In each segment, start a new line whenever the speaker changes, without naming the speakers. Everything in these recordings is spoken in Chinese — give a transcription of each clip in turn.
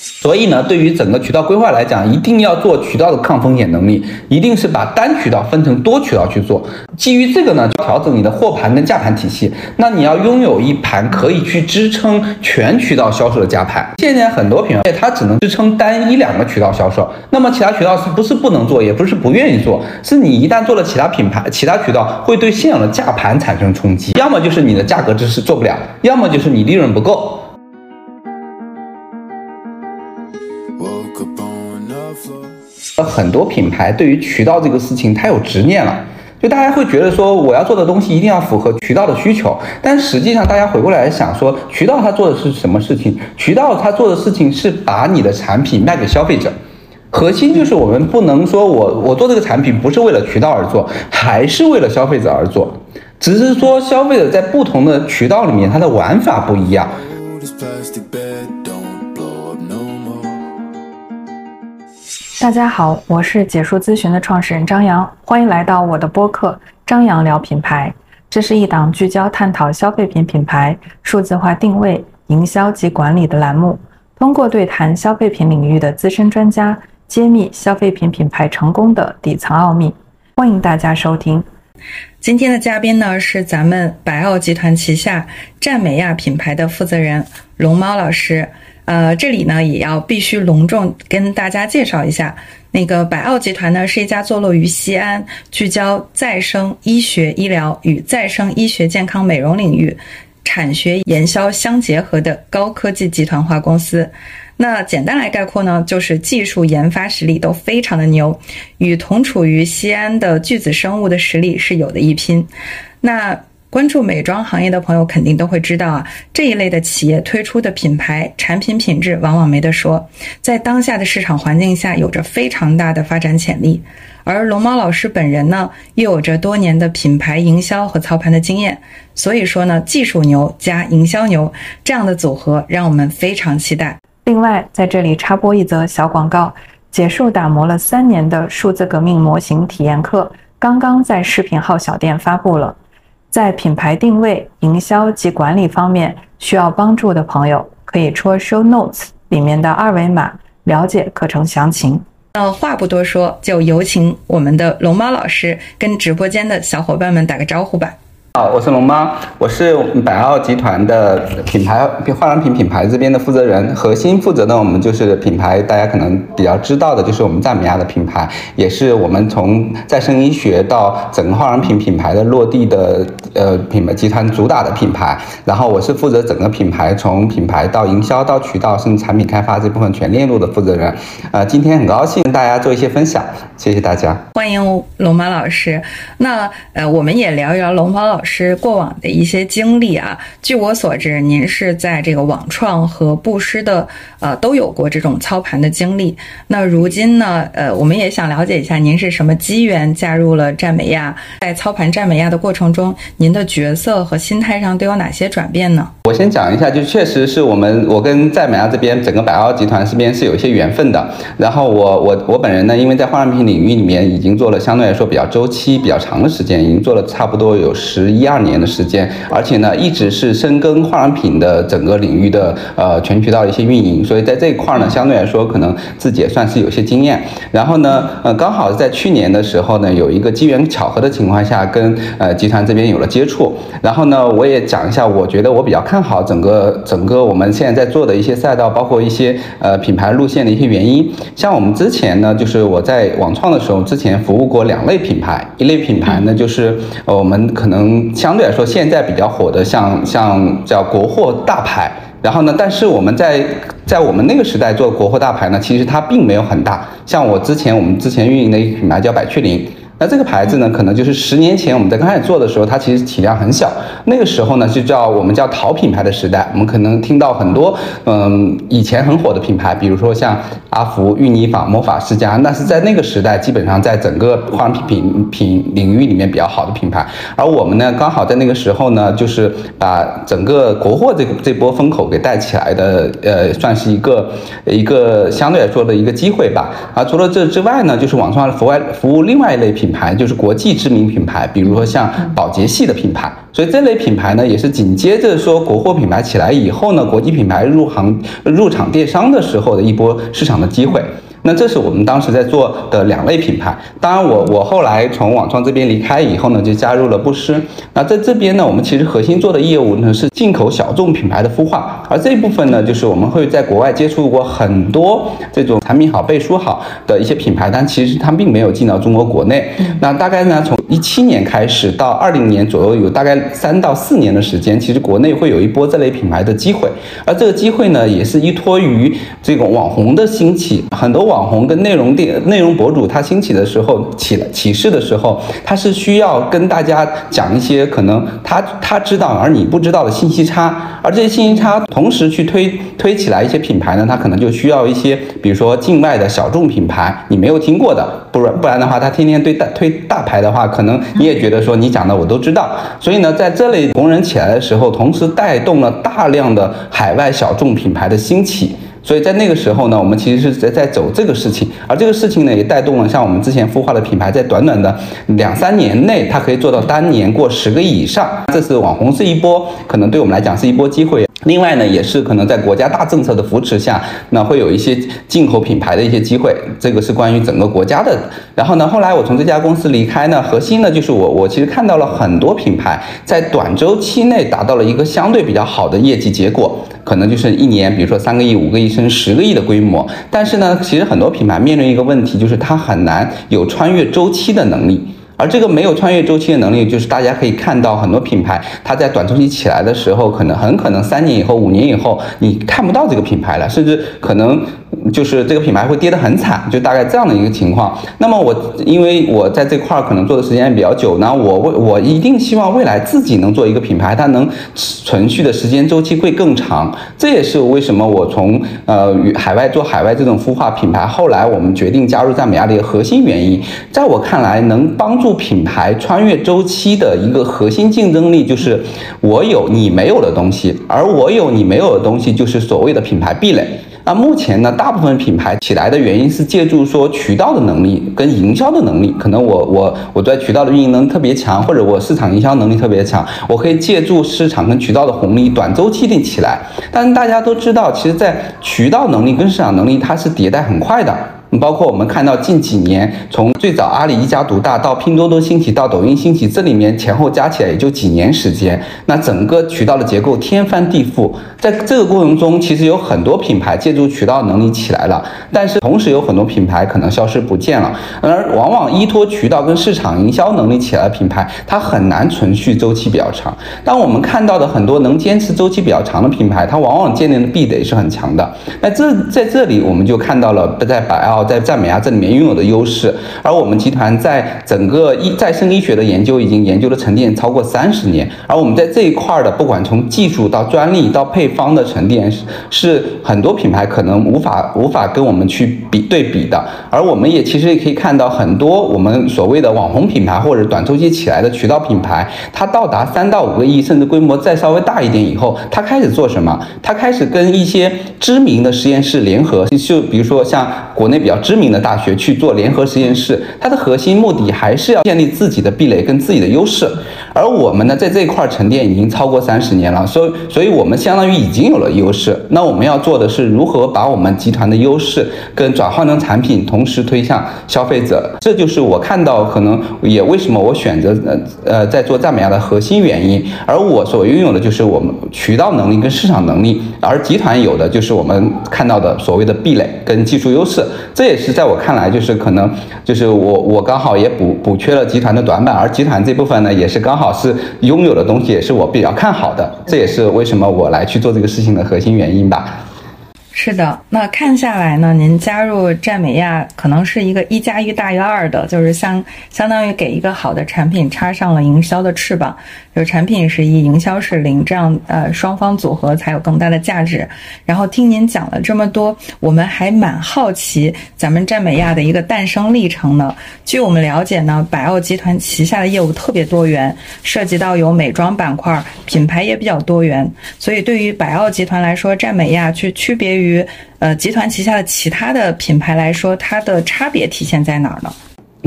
所以呢，对于整个渠道规划来讲，一定要做渠道的抗风险能力，一定是把单渠道分成多渠道去做。基于这个呢，就调整你的货盘跟价盘体系。那你要拥有一盘可以去支撑全渠道销售的价盘。现在很多品牌它只能支撑单一两个渠道销售，那么其他渠道是不是不能做，也不是不愿意做，是你一旦做了其他品牌、其他渠道，会对现有的价盘产生冲击。要么就是你的价格支持做不了，要么就是你利润不够。很多品牌对于渠道这个事情，太有执念了，就大家会觉得说，我要做的东西一定要符合渠道的需求。但实际上，大家回过来想说，渠道它做的是什么事情？渠道它做的事情是把你的产品卖给消费者。核心就是我们不能说我我做这个产品不是为了渠道而做，还是为了消费者而做，只是说消费者在不同的渠道里面，它的玩法不一样。
大家好，我是解说咨询的创始人张扬，欢迎来到我的播客《张扬聊品牌》。这是一档聚焦探讨消费品品牌数字化定位、营销及管理的栏目，通过对谈消费品领域的资深专家，揭秘消费品品牌成功的底层奥秘。欢迎大家收听。今天的嘉宾呢是咱们百奥集团旗下赞美亚品牌的负责人龙猫老师。呃，这里呢也要必须隆重跟大家介绍一下，那个百奥集团呢是一家坐落于西安，聚焦再生医学医疗与再生医学健康美容领域，产学研销相结合的高科技集团化公司。那简单来概括呢，就是技术研发实力都非常的牛，与同处于西安的巨子生物的实力是有的一拼。那。关注美妆行业的朋友肯定都会知道啊，这一类的企业推出的品牌产品品质往往没得说，在当下的市场环境下有着非常大的发展潜力。而龙猫老师本人呢，又有着多年的品牌营销和操盘的经验，所以说呢，技术牛加营销牛这样的组合让我们非常期待。另外，在这里插播一则小广告：结束打磨了三年的数字革命模型体验课，刚刚在视频号小店发布了。在品牌定位、营销及管理方面需要帮助的朋友，可以戳 show notes 里面的二维码了解课程详情。那话不多说，就有请我们的龙猫老师跟直播间的小伙伴们打个招呼吧。
好，我是龙妈，我是百奥集团的品牌化妆品品牌这边的负责人，核心负责的我们就是品牌，大家可能比较知道的就是我们赞美亚的品牌，也是我们从再生医学到整个化妆品品牌的落地的呃品牌集团主打的品牌。然后我是负责整个品牌从品牌到营销到渠道甚至产品开发这部分全链路的负责人。呃，今天很高兴跟大家做一些分享，谢谢大家，
欢迎龙马老师。那呃，我们也聊一聊龙马老师。过往的一些经历啊。据我所知，您是在这个网创和布施的呃都有过这种操盘的经历。那如今呢，呃，我们也想了解一下，您是什么机缘加入了赞美亚？在操盘赞美亚的过程中，您的角色和心态上都有哪些转变呢？
我先讲一下，就确实是我们我跟赞美亚这边整个百奥集团这边是有一些缘分的。然后我我我本人呢，因为在化妆品领域里面已经做了相对来说比较周期比较长的时间，已经做了差不多有十。一二年的时间，而且呢，一直是深耕化妆品的整个领域的呃全渠道一些运营，所以在这一块呢，相对来说可能自己也算是有些经验。然后呢，呃，刚好在去年的时候呢，有一个机缘巧合的情况下，跟呃集团这边有了接触。然后呢，我也讲一下，我觉得我比较看好整个整个我们现在在做的一些赛道，包括一些呃品牌路线的一些原因。像我们之前呢，就是我在网创的时候，之前服务过两类品牌，一类品牌呢就是呃我们可能。相对来说，现在比较火的像像叫国货大牌，然后呢，但是我们在在我们那个时代做国货大牌呢，其实它并没有很大。像我之前我们之前运营的一个品牌叫百雀羚。那这个牌子呢，可能就是十年前我们在刚开始做的时候，它其实体量很小。那个时候呢，就叫我们叫淘品牌的时代。我们可能听到很多，嗯，以前很火的品牌，比如说像阿福、芋泥坊、魔法世家，那是在那个时代基本上在整个化妆品品品领域里面比较好的品牌。而我们呢，刚好在那个时候呢，就是把整个国货这这波风口给带起来的，呃，算是一个一个相对来说的一个机会吧。啊，除了这之外呢，就是网上服外服务另外一类品。品牌，就是国际知名品牌，比如说像宝洁系的品牌。所以这类品牌呢，也是紧接着说国货品牌起来以后呢，国际品牌入行入场电商的时候的一波市场的机会。那这是我们当时在做的两类品牌。当然，我我后来从网创这边离开以后呢，就加入了布施。那在这边呢，我们其实核心做的业务呢是进口小众品牌的孵化，而这一部分呢，就是我们会在国外接触过很多这种产品好、背书好的一些品牌，但其实它并没有进到中国国内。那大概呢，从一七年开始到二零年左右，有大概三到四年的时间，其实国内会有一波这类品牌的机会。而这个机会呢，也是依托于这个网红的兴起，很多网。红跟内容店、内容博主，他兴起的时候，起起势的时候，他是需要跟大家讲一些可能他他知道而你不知道的信息差，而这些信息差同时去推推起来一些品牌呢，他可能就需要一些，比如说境外的小众品牌，你没有听过的，不然不然的话，他天天对大推大牌的话，可能你也觉得说你讲的我都知道，所以呢，在这类红人起来的时候，同时带动了大量的海外小众品牌的兴起。所以在那个时候呢，我们其实是在在走这个事情，而这个事情呢，也带动了像我们之前孵化的品牌，在短短的两三年内，它可以做到单年过十个亿以上。这是网红是一波，可能对我们来讲是一波机会。另外呢，也是可能在国家大政策的扶持下，那会有一些进口品牌的一些机会。这个是关于整个国家的。然后呢，后来我从这家公司离开呢，核心呢就是我我其实看到了很多品牌在短周期内达到了一个相对比较好的业绩结果。可能就是一年，比如说三个亿、五个亿成十个亿的规模，但是呢，其实很多品牌面临一个问题，就是它很难有穿越周期的能力。而这个没有穿越周期的能力，就是大家可以看到很多品牌，它在短周期起来的时候，可能很可能三年以后、五年以后，你看不到这个品牌了，甚至可能就是这个品牌会跌得很惨，就大概这样的一个情况。那么我因为我在这块儿可能做的时间也比较久，呢我未我一定希望未来自己能做一个品牌，它能存续的时间周期会更长。这也是为什么我从呃海外做海外这种孵化品牌，后来我们决定加入赞美亚的一个核心原因。在我看来，能帮助品牌穿越周期的一个核心竞争力，就是我有你没有的东西，而我有你没有的东西，就是所谓的品牌壁垒。那目前呢，大部分品牌起来的原因是借助说渠道的能力跟营销的能力，可能我我我在渠道的运营能力特别强，或者我市场营销能力特别强，我可以借助市场跟渠道的红利，短周期的起来。但大家都知道，其实，在渠道能力跟市场能力，它是迭代很快的。包括我们看到近几年，从最早阿里一家独大到拼多多兴起到抖音兴起，这里面前后加起来也就几年时间，那整个渠道的结构天翻地覆。在这个过程中，其实有很多品牌借助渠道能力起来了，但是同时有很多品牌可能消失不见了。而往往依托渠道跟市场营销能力起来的品牌，它很难存续周期比较长。当我们看到的很多能坚持周期比较长的品牌，它往往建立的壁垒是很强的。那这在这里我们就看到了不在百奥。在赞美亚这里面拥有的优势，而我们集团在整个医再生医学的研究已经研究的沉淀超过三十年，而我们在这一块的，不管从技术到专利到配方的沉淀，是是很多品牌可能无法无法跟我们去比对比的。而我们也其实也可以看到很多我们所谓的网红品牌或者短周期起来的渠道品牌，它到达三到五个亿，甚至规模再稍微大一点以后，它开始做什么？它开始跟一些知名的实验室联合，就比如说像国内比比较知名的大学去做联合实验室，它的核心目的还是要建立自己的壁垒跟自己的优势。而我们呢，在这一块沉淀已经超过三十年了，所以，所以我们相当于已经有了优势。那我们要做的是如何把我们集团的优势跟转换成产品，同时推向消费者。这就是我看到可能也为什么我选择呃呃在做赞美亚的核心原因。而我所拥有的就是我们渠道能力跟市场能力，而集团有的就是我们看到的所谓的壁垒跟技术优势。这也是在我看来，就是可能就是我我刚好也补补缺了集团的短板，而集团这部分呢，也是刚好是拥有的东西，也是我比较看好的。这也是为什么我来去做这个事情的核心原因吧。
是的，那看下来呢，您加入占美亚可能是一个一加一大于二的，就是相相当于给一个好的产品插上了营销的翅膀，就产品是一，营销是零，这样呃双方组合才有更大的价值。然后听您讲了这么多，我们还蛮好奇咱们赞美亚的一个诞生历程呢。据我们了解呢，百奥集团旗下的业务特别多元，涉及到有美妆板块，品牌也比较多元，所以对于百奥集团来说，赞美亚去区别于。于呃，集团旗下的其他的品牌来说，它的差别体现在哪儿呢？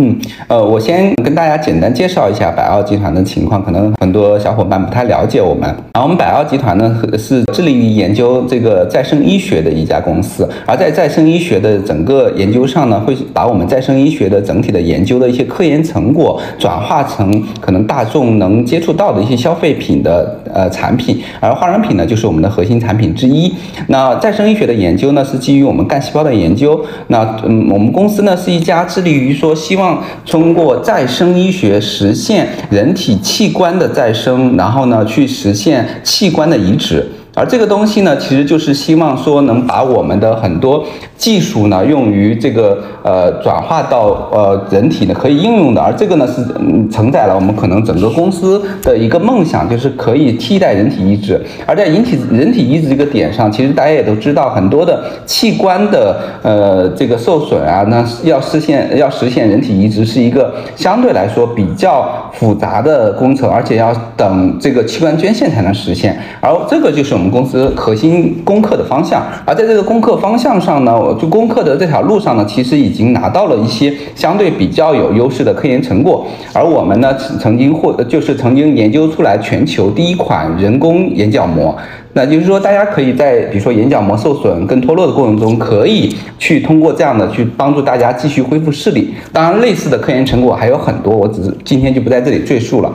嗯，呃，我先跟大家简单介绍一下百奥集团的情况，可能很多小伙伴不太了解我们。然后我们百奥集团呢是致力于研究这个再生医学的一家公司，而在再生医学的整个研究上呢，会把我们再生医学的整体的研究的一些科研成果转化成可能大众能接触到的一些消费品的呃产品，而化妆品呢就是我们的核心产品之一。那再生医学的研究呢是基于我们干细胞的研究，那嗯，我们公司呢是一家致力于说希望。通过再生医学实现人体器官的再生，然后呢，去实现器官的移植。而这个东西呢，其实就是希望说能把我们的很多技术呢，用于这个呃转化到呃人体呢可以应用的。而这个呢是嗯承载了我们可能整个公司的一个梦想，就是可以替代人体移植。而在引体人体移植这个点上，其实大家也都知道，很多的器官的呃这个受损啊，那要实现要实现人体移植是一个相对来说比较复杂的工程，而且要等这个器官捐献才能实现。而这个就是。我们公司核心攻克的方向，而在这个攻克方向上呢，就攻克的这条路上呢，其实已经拿到了一些相对比较有优势的科研成果。而我们呢，曾经获就是曾经研究出来全球第一款人工眼角膜。那就是说，大家可以在比如说眼角膜受损跟脱落的过程中，可以去通过这样的去帮助大家继续恢复视力。当然，类似的科研成果还有很多，我只是今天就不在这里赘述了。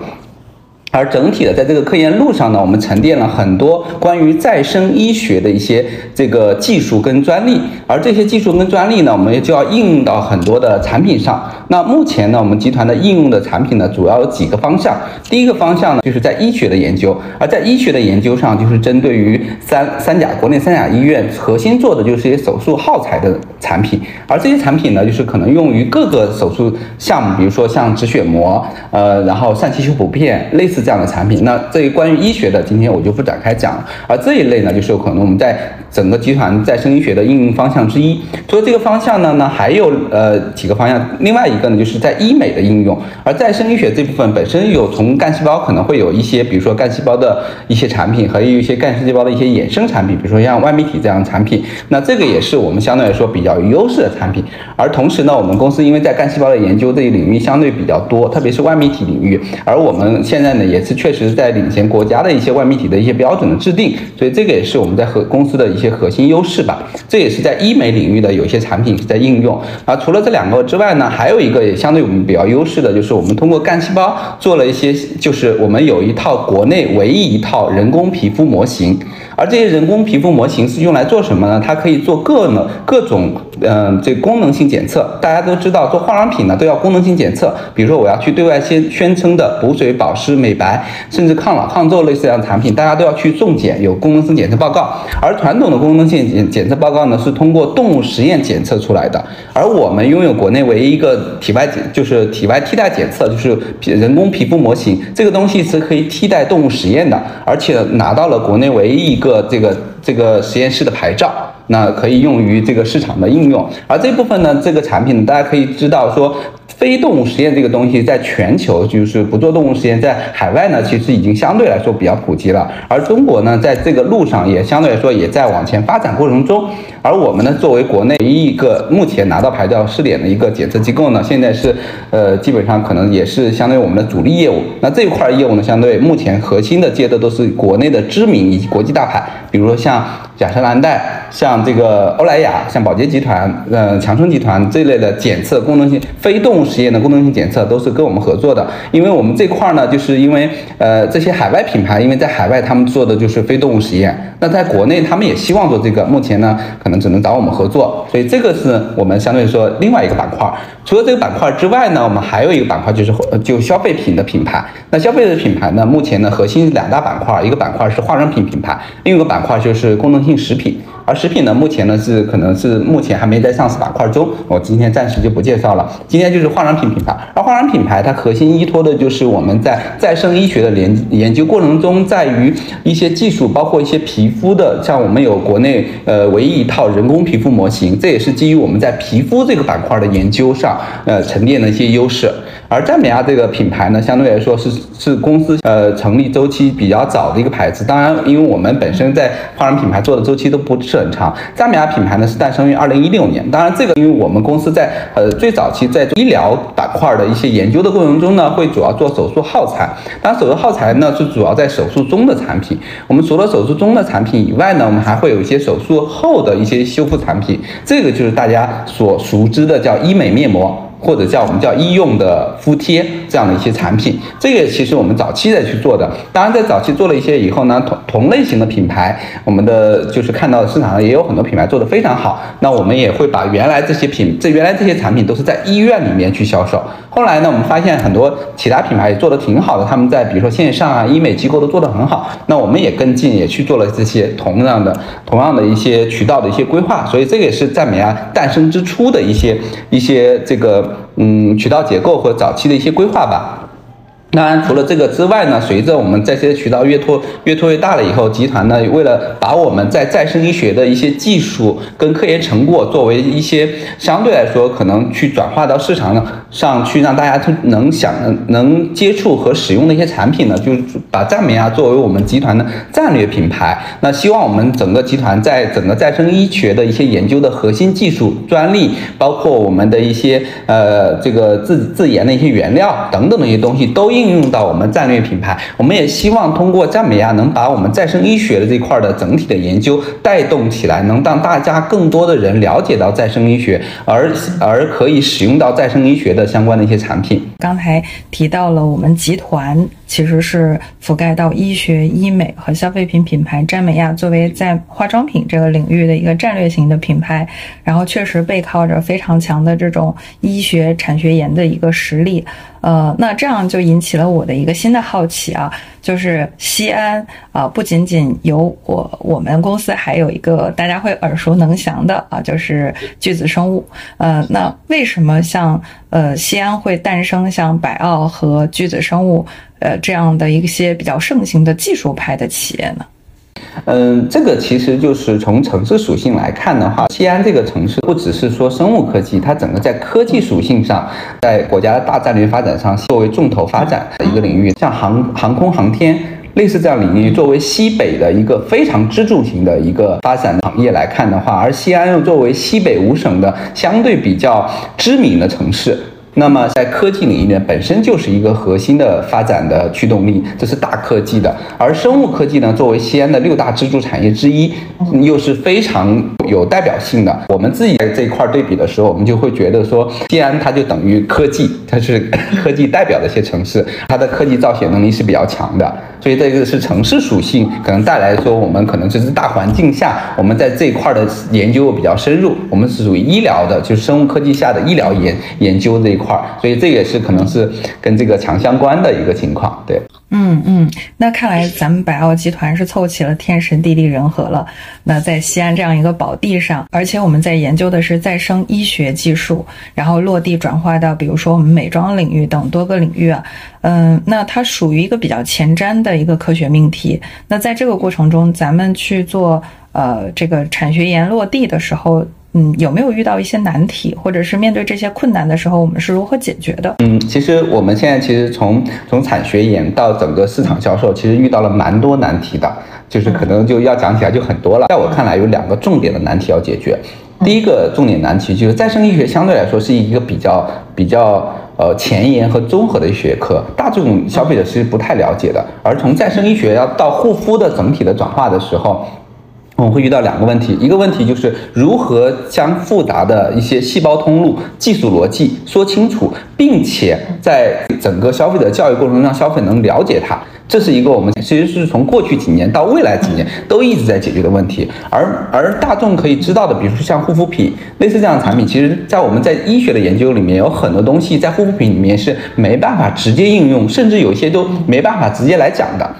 而整体的，在这个科研路上呢，我们沉淀了很多关于再生医学的一些这个技术跟专利，而这些技术跟专利呢，我们就要应用到很多的产品上。那目前呢，我们集团的应用的产品呢，主要有几个方向。第一个方向呢，就是在医学的研究，而在医学的研究上，就是针对于三三甲国内三甲医院核心做的就是一些手术耗材的产品，而这些产品呢，就是可能用于各个手术项目，比如说像止血膜，呃，然后疝气修补片，类似。这样的产品，那这一关于医学的，今天我就不展开讲了。而这一类呢，就是有可能我们在整个集团再生医学的应用方向之一。除了这个方向呢，那还有呃几个方向。另外一个呢，就是在医美的应用。而再生医学这部分本身有从干细胞可能会有一些，比如说干细胞的一些产品，和有一些干细胞的一些衍生产品，比如说像外泌体这样的产品。那这个也是我们相对来说比较有优势的产品。而同时呢，我们公司因为在干细胞的研究这一领域相对比较多，特别是外泌体领域，而我们现在呢也。是确实在领先国家的一些外媒体的一些标准的制定，所以这个也是我们在和公司的一些核心优势吧。这也是在医美领域的有些产品在应用啊。除了这两个之外呢，还有一个也相对我们比较优势的，就是我们通过干细胞做了一些，就是我们有一套国内唯一一套人工皮肤模型。而这些人工皮肤模型是用来做什么呢？它可以做各呢各种嗯这功能性检测。大家都知道做化妆品呢都要功能性检测，比如说我要去对外宣宣称的补水、保湿、美白，甚至抗老抗皱类似这样的产品，大家都要去送检，有功能性检测报告。而传统的功能性检检测报告呢是通过动物实验检测出来的。而我们拥有国内唯一一个体外检，就是体外替代检测，就是人工皮肤模型，这个东西是可以替代动物实验的，而且拿到了国内唯一一个。个这个这个实验室的牌照，那可以用于这个市场的应用。而这部分呢，这个产品大家可以知道说。非动物实验这个东西，在全球就是不做动物实验，在海外呢，其实已经相对来说比较普及了。而中国呢，在这个路上也相对来说也在往前发展过程中。而我们呢，作为国内唯一一个目前拿到牌照试点的一个检测机构呢，现在是呃，基本上可能也是相当于我们的主力业务。那这一块业务呢，相对目前核心的接的都是国内的知名以及国际大牌，比如说像雅诗兰黛、像这个欧莱雅、像宝洁集团、呃强生集团这类的检测功能性非动物。实验的功能性检测都是跟我们合作的，因为我们这块儿呢，就是因为呃这些海外品牌，因为在海外他们做的就是非动物实验，那在国内他们也希望做这个，目前呢可能只能找我们合作，所以这个是我们相对来说另外一个板块。除了这个板块之外呢，我们还有一个板块就是就消费品的品牌。那消费的品牌呢，目前呢核心两大板块，一个板块是化妆品品牌，另一个板块就是功能性食品。而食品呢，目前呢是可能是目前还没在上市板块中，我今天暂时就不介绍了。今天就是化妆品品牌，而化妆品牌它核心依托的就是我们在再生医学的研研究过程中，在于一些技术，包括一些皮肤的，像我们有国内呃唯一一套人工皮肤模型，这也是基于我们在皮肤这个板块的研究上呃沉淀的一些优势。而赞美亚这个品牌呢，相对来说是是公司呃成立周期比较早的一个牌子。当然，因为我们本身在化妆品牌做的周期都不是。是很长。赞美亚品牌呢是诞生于二零一六年，当然这个因为我们公司在呃最早期在医疗板块的一些研究的过程中呢，会主要做手术耗材。当然手术耗材呢是主要在手术中的产品。我们除了手术中的产品以外呢，我们还会有一些手术后的一些修复产品。这个就是大家所熟知的叫医美面膜。或者叫我们叫医用的敷贴这样的一些产品，这个其实我们早期在去做的。当然，在早期做了一些以后呢，同同类型的品牌，我们的就是看到市场上也有很多品牌做的非常好。那我们也会把原来这些品，这原来这些产品都是在医院里面去销售。后来呢，我们发现很多其他品牌也做的挺好的，他们在比如说线上啊，医美机构都做得很好。那我们也跟进，也去做了这些同样的、同样的一些渠道的一些规划。所以这个也是赞美啊诞生之初的一些一些这个。嗯，渠道结构和早期的一些规划吧。当然，除了这个之外呢，随着我们在这些渠道越拓越拓越大了以后，集团呢为了把我们在再生医学的一些技术跟科研成果作为一些相对来说可能去转化到市场上上去，让大家能想能接触和使用的一些产品呢，就把赞美啊作为我们集团的战略品牌。那希望我们整个集团在整个再生医学的一些研究的核心技术专利，包括我们的一些呃这个自自研的一些原料等等的一些东西都应。应用到我们战略品牌，我们也希望通过赞美亚能把我们再生医学的这块的整体的研究带动起来，能让大家更多的人了解到再生医学，而而可以使用到再生医学的相关的一些产品。
刚才提到了我们集团其实是覆盖到医学、医美和消费品品牌，詹美亚作为在化妆品这个领域的一个战略型的品牌，然后确实背靠着非常强的这种医学产学研的一个实力。呃，那这样就引起了我的一个新的好奇啊，就是西安啊，不仅仅有我我们公司，还有一个大家会耳熟能详的啊，就是巨子生物。呃，那为什么像呃西安会诞生像百奥和巨子生物呃这样的一些比较盛行的技术派的企业呢？
嗯，这个其实就是从城市属性来看的话，西安这个城市不只是说生物科技，它整个在科技属性上，在国家的大战略发展上作为重头发展的一个领域，像航航空航天类似这样领域，作为西北的一个非常支柱型的一个发展行业来看的话，而西安又作为西北五省的相对比较知名的城市。那么在科技领域呢，本身就是一个核心的发展的驱动力，这是大科技的。而生物科技呢，作为西安的六大支柱产业之一，又是非常有代表性的。我们自己在这一块对比的时候，我们就会觉得说，西安它就等于科技，它是 科技代表的一些城市，它的科技造血能力是比较强的。所以这个是城市属性可能带来说，我们可能就是大环境下，我们在这一块的研究比较深入，我们是属于医疗的，就是生物科技下的医疗研研究这一块。块，所以这也是可能是跟这个强相关的一个情况，对，
嗯嗯，那看来咱们百奥集团是凑齐了天时地利人和了。那在西安这样一个宝地上，而且我们在研究的是再生医学技术，然后落地转化到比如说我们美妆领域等多个领域啊，嗯，那它属于一个比较前瞻的一个科学命题。那在这个过程中，咱们去做呃这个产学研落地的时候。嗯，有没有遇到一些难题，或者是面对这些困难的时候，我们是如何解决的？
嗯，其实我们现在其实从从产学研到整个市场销售，其实遇到了蛮多难题的，就是可能就要讲起来就很多了。在我看来，有两个重点的难题要解决。第一个重点难题就是再生医学相对来说是一个比较比较呃前沿和综合的学科，大众消费者其实不太了解的。而从再生医学要到护肤的整体的转化的时候。我们会遇到两个问题，一个问题就是如何将复杂的一些细胞通路技术逻辑说清楚，并且在整个消费者教育过程中让消费能了解它，这是一个我们其实是从过去几年到未来几年都一直在解决的问题。而而大众可以知道的，比如说像护肤品类似这样的产品，其实在我们在医学的研究里面有很多东西在护肤品里面是没办法直接应用，甚至有些都没办法直接来讲的。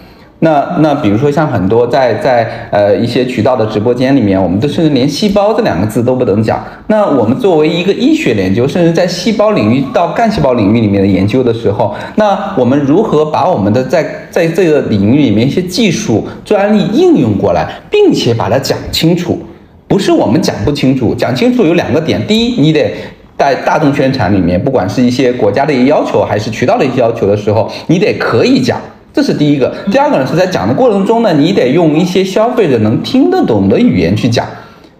那那比如说像很多在在呃一些渠道的直播间里面，我们都甚至连细胞这两个字都不能讲。那我们作为一个医学研究，甚至在细胞领域到干细胞领域里面的研究的时候，那我们如何把我们的在在这个领域里面一些技术专利应用过来，并且把它讲清楚？不是我们讲不清楚，讲清楚有两个点：第一，你得在大众宣传里面，不管是一些国家的一些要求，还是渠道的一些要求的时候，你得可以讲。这是第一个，第二个呢是在讲的过程中呢，你得用一些消费者能听得懂的语言去讲。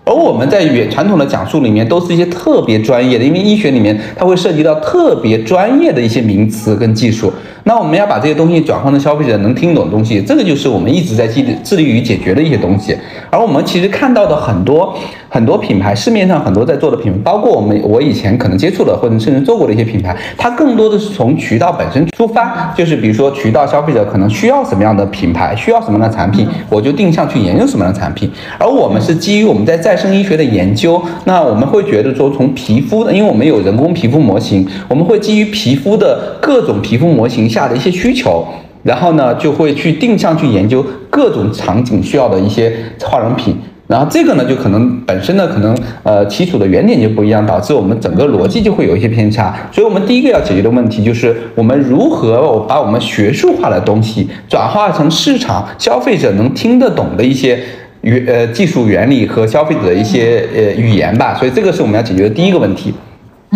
而我们在原传统的讲述里面，都是一些特别专业的，因为医学里面它会涉及到特别专业的一些名词跟技术。那我们要把这些东西转换成消费者能听懂的东西，这个就是我们一直在致力致力于解决的一些东西。而我们其实看到的很多很多品牌，市面上很多在做的品牌，包括我们我以前可能接触的或者甚至做过的一些品牌，它更多的是从渠道本身出发，就是比如说渠道消费者可能需要什么样的品牌，需要什么样的产品，我就定向去研究什么样的产品。而我们是基于我们在再生医学的研究，那我们会觉得说从皮肤的，因为我们有人工皮肤模型，我们会基于皮肤的各种皮肤模型下的一些需求。然后呢，就会去定向去研究各种场景需要的一些化妆品，然后这个呢，就可能本身呢，可能呃起础的原点就不一样，导致我们整个逻辑就会有一些偏差。所以我们第一个要解决的问题就是我们如何把我们学术化的东西转化成市场消费者能听得懂的一些原呃技术原理和消费者的一些呃语言吧。所以这个是我们要解决的第一个问题。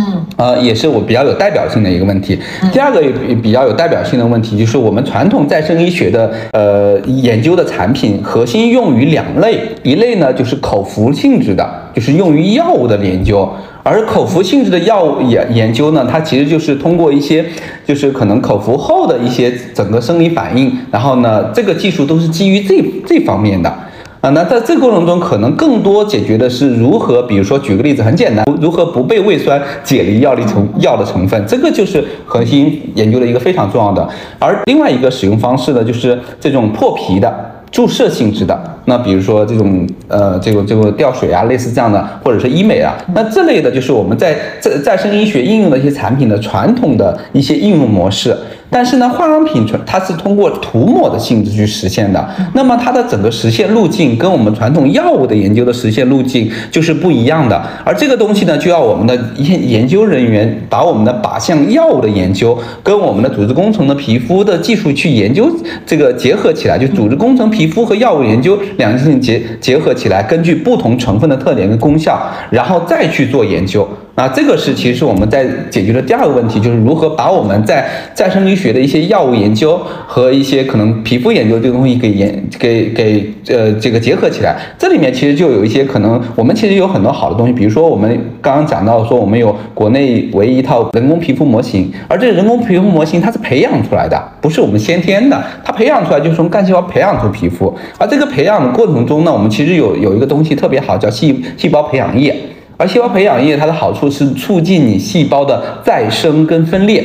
嗯，
呃，也是我比较有代表性的一个问题。第二个也比较有代表性的问题，就是我们传统再生医学的呃研究的产品，核心用于两类，一类呢就是口服性质的，就是用于药物的研究。而口服性质的药物研研究呢，它其实就是通过一些，就是可能口服后的一些整个生理反应，然后呢，这个技术都是基于这这方面的。啊，那在这个过程中，可能更多解决的是如何，比如说举个例子，很简单，如何不被胃酸解离药力成药的成分，这个就是核心研究的一个非常重要的。而另外一个使用方式呢，就是这种破皮的注射性质的，那比如说这种呃，这个这个吊水啊，类似这样的，或者是医美啊，那这类的就是我们在再再生医学应用的一些产品的传统的一些应用模式。但是呢，化妆品纯它是通过涂抹的性质去实现的，那么它的整个实现路径跟我们传统药物的研究的实现路径就是不一样的。而这个东西呢，就要我们的研研究人员把我们的靶向药物的研究跟我们的组织工程的皮肤的技术去研究这个结合起来，就组织工程、皮肤和药物研究两件事情结结合起来，根据不同成分的特点跟功效，然后再去做研究。啊，这个是其实我们在解决的第二个问题，就是如何把我们在再生医学的一些药物研究和一些可能皮肤研究这个东西给研给给呃这个结合起来。这里面其实就有一些可能，我们其实有很多好的东西，比如说我们刚刚讲到说我们有国内唯一一套人工皮肤模型，而这人工皮肤模型它是培养出来的，不是我们先天的，它培养出来就是从干细胞培养出皮肤。而这个培养的过程中呢，我们其实有有一个东西特别好，叫细细胞培养液。而细胞培养液它的好处是促进你细胞的再生跟分裂，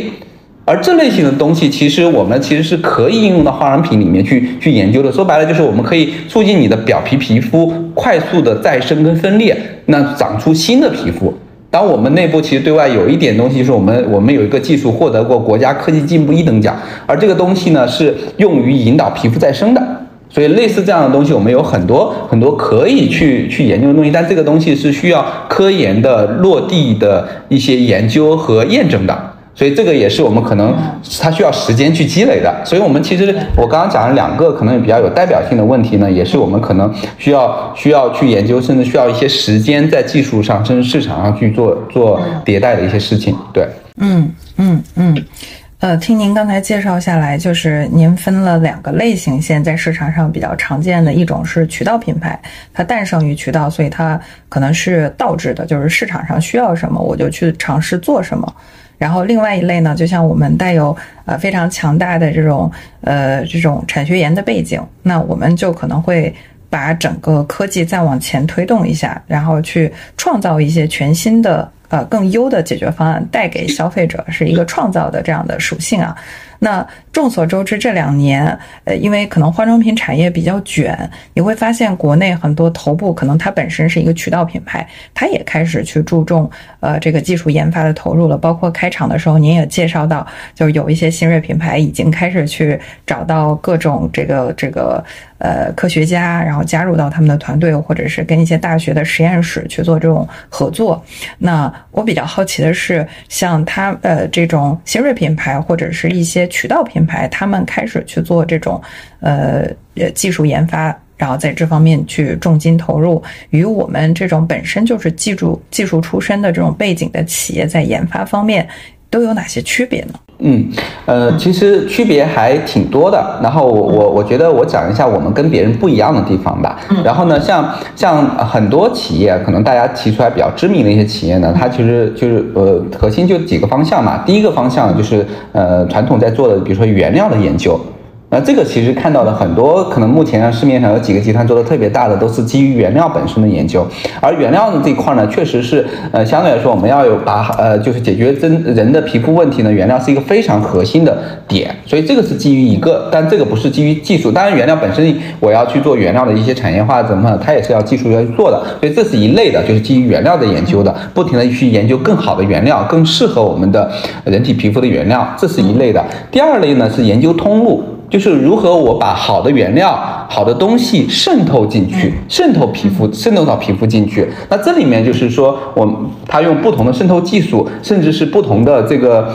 而这类型的东西其实我们其实是可以应用到化妆品里面去去研究的。说白了就是我们可以促进你的表皮皮肤快速的再生跟分裂，那长出新的皮肤。当我们内部其实对外有一点东西，就是我们我们有一个技术获得过国家科技进步一等奖，而这个东西呢是用于引导皮肤再生的。所以类似这样的东西，我们有很多很多可以去去研究的东西，但这个东西是需要科研的落地的一些研究和验证的。所以这个也是我们可能它需要时间去积累的。所以我们其实我刚刚讲了两个可能比较有代表性的问题呢，也是我们可能需要需要去研究，甚至需要一些时间在技术上甚至市场上去做做迭代的一些事情。对，
嗯嗯嗯。呃，听您刚才介绍下来，就是您分了两个类型，现在市场上比较常见的一种是渠道品牌，它诞生于渠道，所以它可能是倒置的，就是市场上需要什么我就去尝试做什么。然后另外一类呢，就像我们带有呃非常强大的这种呃这种产学研的背景，那我们就可能会把整个科技再往前推动一下，然后去创造一些全新的。呃，更优的解决方案带给消费者是一个创造的这样的属性啊。那众所周知，这两年，呃，因为可能化妆品产业比较卷，你会发现国内很多头部可能它本身是一个渠道品牌，它也开始去注重呃这个技术研发的投入了。包括开场的时候，您也介绍到，就是有一些新锐品牌已经开始去找到各种这个这个呃科学家，然后加入到他们的团队，或者是跟一些大学的实验室去做这种合作。那我比较好奇的是，像它呃这种新锐品牌或者是一些渠道品牌，他们开始去做这种呃呃技术研发，然后在这方面去重金投入，与我们这种本身就是技术技术出身的这种背景的企业在研发方面都有哪些区别呢？
嗯，呃，其实区别还挺多的。然后我我我觉得我讲一下我们跟别人不一样的地方吧。然后呢，像像很多企业，可能大家提出来比较知名的一些企业呢，它其实就是呃核心就几个方向嘛。第一个方向就是呃传统在做的，比如说原料的研究。那这个其实看到的很多，可能目前市面上有几个集团做的特别大的，都是基于原料本身的研究。而原料的这一块呢，确实是呃相对来说，我们要有把呃就是解决真人的皮肤问题呢，原料是一个非常核心的点。所以这个是基于一个，但这个不是基于技术。当然原料本身我要去做原料的一些产业化怎么，它也是要技术要去做的。所以这是一类的，就是基于原料的研究的，不停的去研究更好的原料，更适合我们的人体皮肤的原料，这是一类的。第二类呢是研究通路。就是如何我把好的原料、好的东西渗透进去，渗透皮肤，渗透到皮肤进去。那这里面就是说，我他用不同的渗透技术，甚至是不同的这个，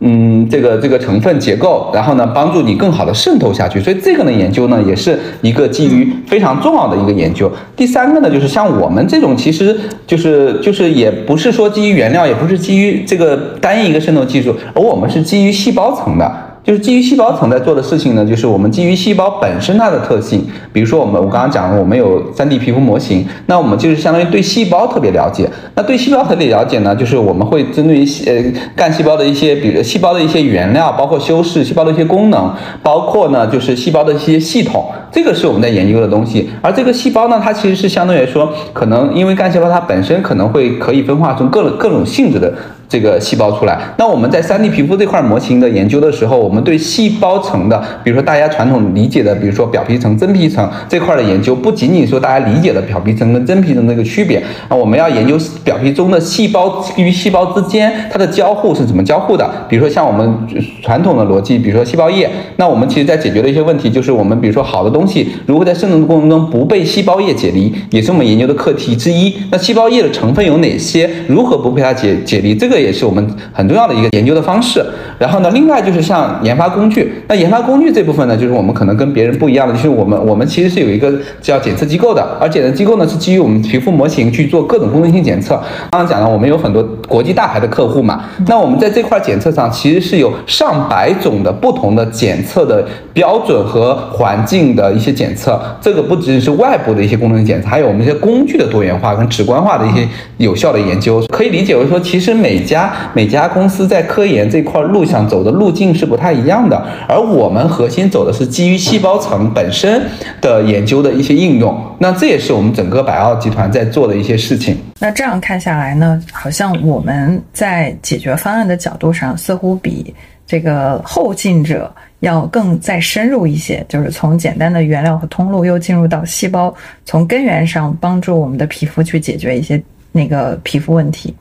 嗯，这个这个成分结构，然后呢，帮助你更好的渗透下去。所以这个呢，研究呢，也是一个基于非常重要的一个研究。第三个呢，就是像我们这种，其实就是就是也不是说基于原料，也不是基于这个单一一个渗透技术，而我们是基于细胞层的。就是基于细胞层在做的事情呢，就是我们基于细胞本身它的特性，比如说我们我刚刚讲了，我们有 3D 皮肤模型，那我们就是相当于对细胞特别了解。那对细胞特别了解呢，就是我们会针对于呃干细胞的一些，比如细胞的一些原料，包括修饰细胞的一些功能，包括呢就是细胞的一些系统，这个是我们在研究的东西。而这个细胞呢，它其实是相对来说，可能因为干细胞它本身可能会可以分化成各种各种性质的。这个细胞出来，那我们在 3D 皮肤这块模型的研究的时候，我们对细胞层的，比如说大家传统理解的，比如说表皮层、真皮层这块的研究，不仅仅说大家理解的表皮层跟真皮层的一个区别，啊，我们要研究表皮中的细胞与细胞之间它的交互是怎么交互的。比如说像我们传统的逻辑，比如说细胞液，那我们其实在解决的一些问题，就是我们比如说好的东如何在生成的过程中不被细胞液解离，也是我们研究的课题之一。那细胞液的成分有哪些？如何不被它解解离？这个。也是我们很重要的一个研究的方式。然后呢，另外就是像研发工具，那研发工具这部分呢，就是我们可能跟别人不一样的，就是我们我们其实是有一个叫检测机构的，而检测机构呢是基于我们皮肤模型去做各种功能性检测。刚刚讲了，我们有很多国际大牌的客户嘛，那我们在这块检测上其实是有上百种的不同的检测的标准和环境的一些检测。这个不仅是外部的一些功能性检测，还有我们一些工具的多元化跟直观化的一些有效的研究。可以理解为说，其实每家每家公司在科研这块路想走的路径是不太一样的，而我们核心走的是基于细胞层本身的研究的一些应用，那这也是我们整个百奥集团在做的一些事情。
那这样看下来呢，好像我们在解决方案的角度上，似乎比这个后进者要更再深入一些，就是从简单的原料和通路，又进入到细胞，从根源上帮助我们的皮肤去解决一些。那个皮肤问题，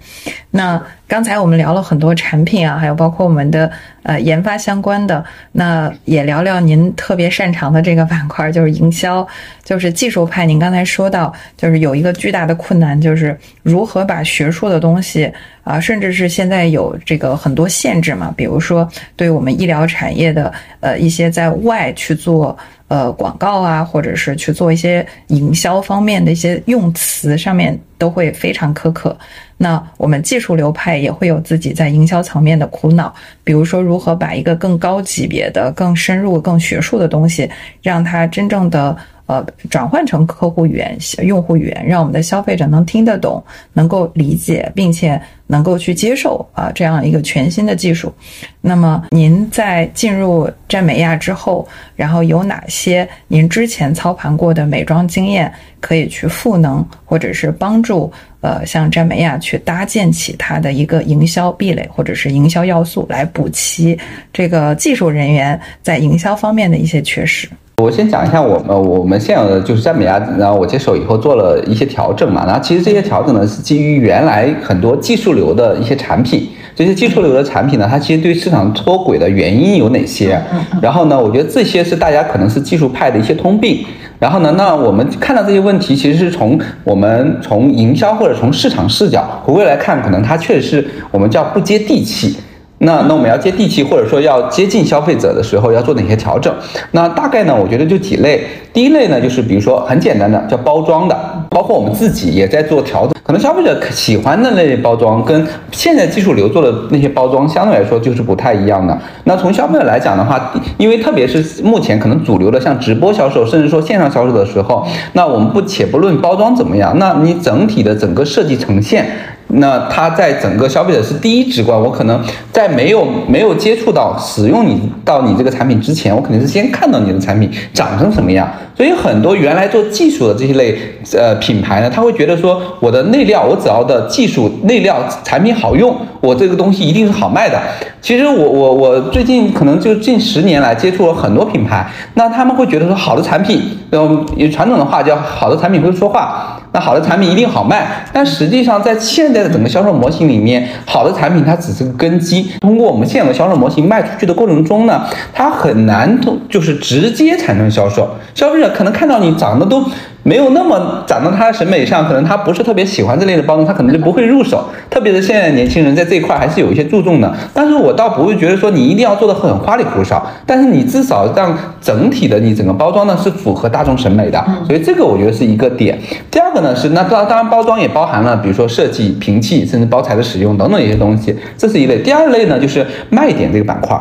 那刚才我们聊了很多产品啊，还有包括我们的呃研发相关的，那也聊聊您特别擅长的这个板块，就是营销，就是技术派。您刚才说到，就是有一个巨大的困难，就是如何把学术的东西啊，甚至是现在有这个很多限制嘛，比如说对我们医疗产业的呃一些在外去做。呃，广告啊，或者是去做一些营销方面的一些用词，上面都会非常苛刻。那我们技术流派也会有自己在营销层面的苦恼，比如说如何把一个更高级别的、更深入、更学术的东西，让它真正的。呃，转换成客户语言、用户语言，让我们的消费者能听得懂、能够理解，并且能够去接受啊这样一个全新的技术。那么，您在进入占美亚之后，然后有哪些您之前操盘过的美妆经验可以去赋能，或者是帮助呃像占美亚去搭建起它的一个营销壁垒，或者是营销要素，来补齐这个技术人员在营销方面的一些缺失？
我先讲一下我们我们现有的就是在美亚，然后我接手以后做了一些调整嘛，然后其实这些调整呢是基于原来很多技术流的一些产品，这些技术流的产品呢，它其实对市场脱轨的原因有哪些？然后呢，我觉得这些是大家可能是技术派的一些通病。然后呢，那我们看到这些问题，其实是从我们从营销或者从市场视角回归来看，可能它确实是我们叫不接地气。那那我们要接地气，或者说要接近消费者的时候，要做哪些调整？那大概呢，我觉得就几类。第一类呢，就是比如说很简单的叫包装的。包括我们自己也在做调整。可能消费者喜欢的那类包装，跟现在技术流做的那些包装相对来说就是不太一样的。那从消费者来讲的话，因为特别是目前可能主流的像直播销售，甚至说线上销售的时候，那我们不且不论包装怎么样，那你整体的整个设计呈现。那它在整个消费者是第一直观，我可能在没有没有接触到使用你到你这个产品之前，我肯定是先看到你的产品长成什么样。所以很多原来做技术的这些类呃品牌呢，他会觉得说我的内料，我只要的技术内料产品好用，我这个东西一定是好卖的。其实我我我最近可能就近十年来接触了很多品牌，那他们会觉得说好的产品，用传统的话叫好的产品会说话。那好的产品一定好卖，但实际上在现在的整个销售模型里面，好的产品它只是个根基。通过我们现有的销售模型卖出去的过程中呢，它很难通就是直接产生销售。消费者可能看到你长得都。没有那么长到他的审美上，可能他不是特别喜欢这类的包装，他可能就不会入手。特别是现在年轻人在这一块还是有一些注重的。但是我倒不会觉得说你一定要做的很花里胡哨，但是你至少让整体的你整个包装呢是符合大众审美的。所以这个我觉得是一个点。第二个呢是那当当然包装也包含了比如说设计、瓶器，甚至包材的使用等等一些东西，这是一类。第二类呢就是卖点这个板块。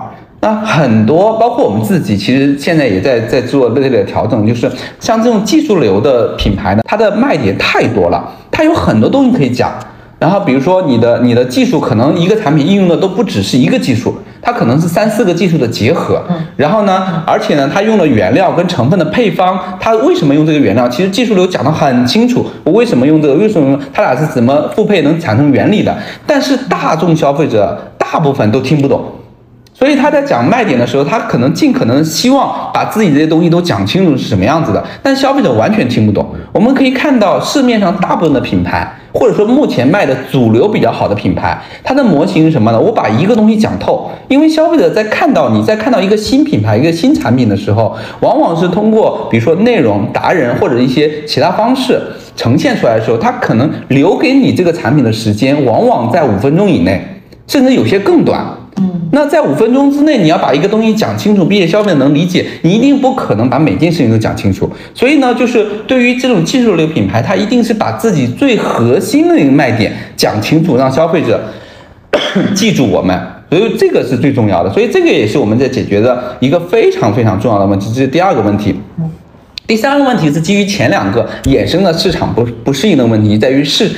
那很多，包括我们自己，其实现在也在在做类类的调整，就是像这种技术流的品牌呢，它的卖点太多了，它有很多东西可以讲。然后比如说你的你的技术，可能一个产品应用的都不只是一个技术，它可能是三四个技术的结合。然后呢，而且呢，它用的原料跟成分的配方，它为什么用这个原料？其实技术流讲得很清楚，我为什么用这个？为什么它俩是怎么复配能产生原理的？但是大众消费者大部分都听不懂。所以他在讲卖点的时候，他可能尽可能希望把自己这些东西都讲清楚是什么样子的，但消费者完全听不懂。我们可以看到市面上大部分的品牌，或者说目前卖的主流比较好的品牌，它的模型是什么呢？我把一个东西讲透，因为消费者在看到你在看到一个新品牌、一个新产品的时候，往往是通过比如说内容达人或者一些其他方式呈现出来的时候，他可能留给你这个产品的时间往往在五分钟以内，甚至有些更短。那在五分钟之内，你要把一个东西讲清楚，并且消费者能理解，你一定不可能把每件事情都讲清楚。所以呢，就是对于这种技术流品牌，它一定是把自己最核心的一个卖点讲清楚，让消费者 记住我们。所以这个是最重要的。所以这个也是我们在解决的一个非常非常重要的问题。这是第二个问题。第三个问题是基于前两个衍生的市场不不适应的问题，在于是。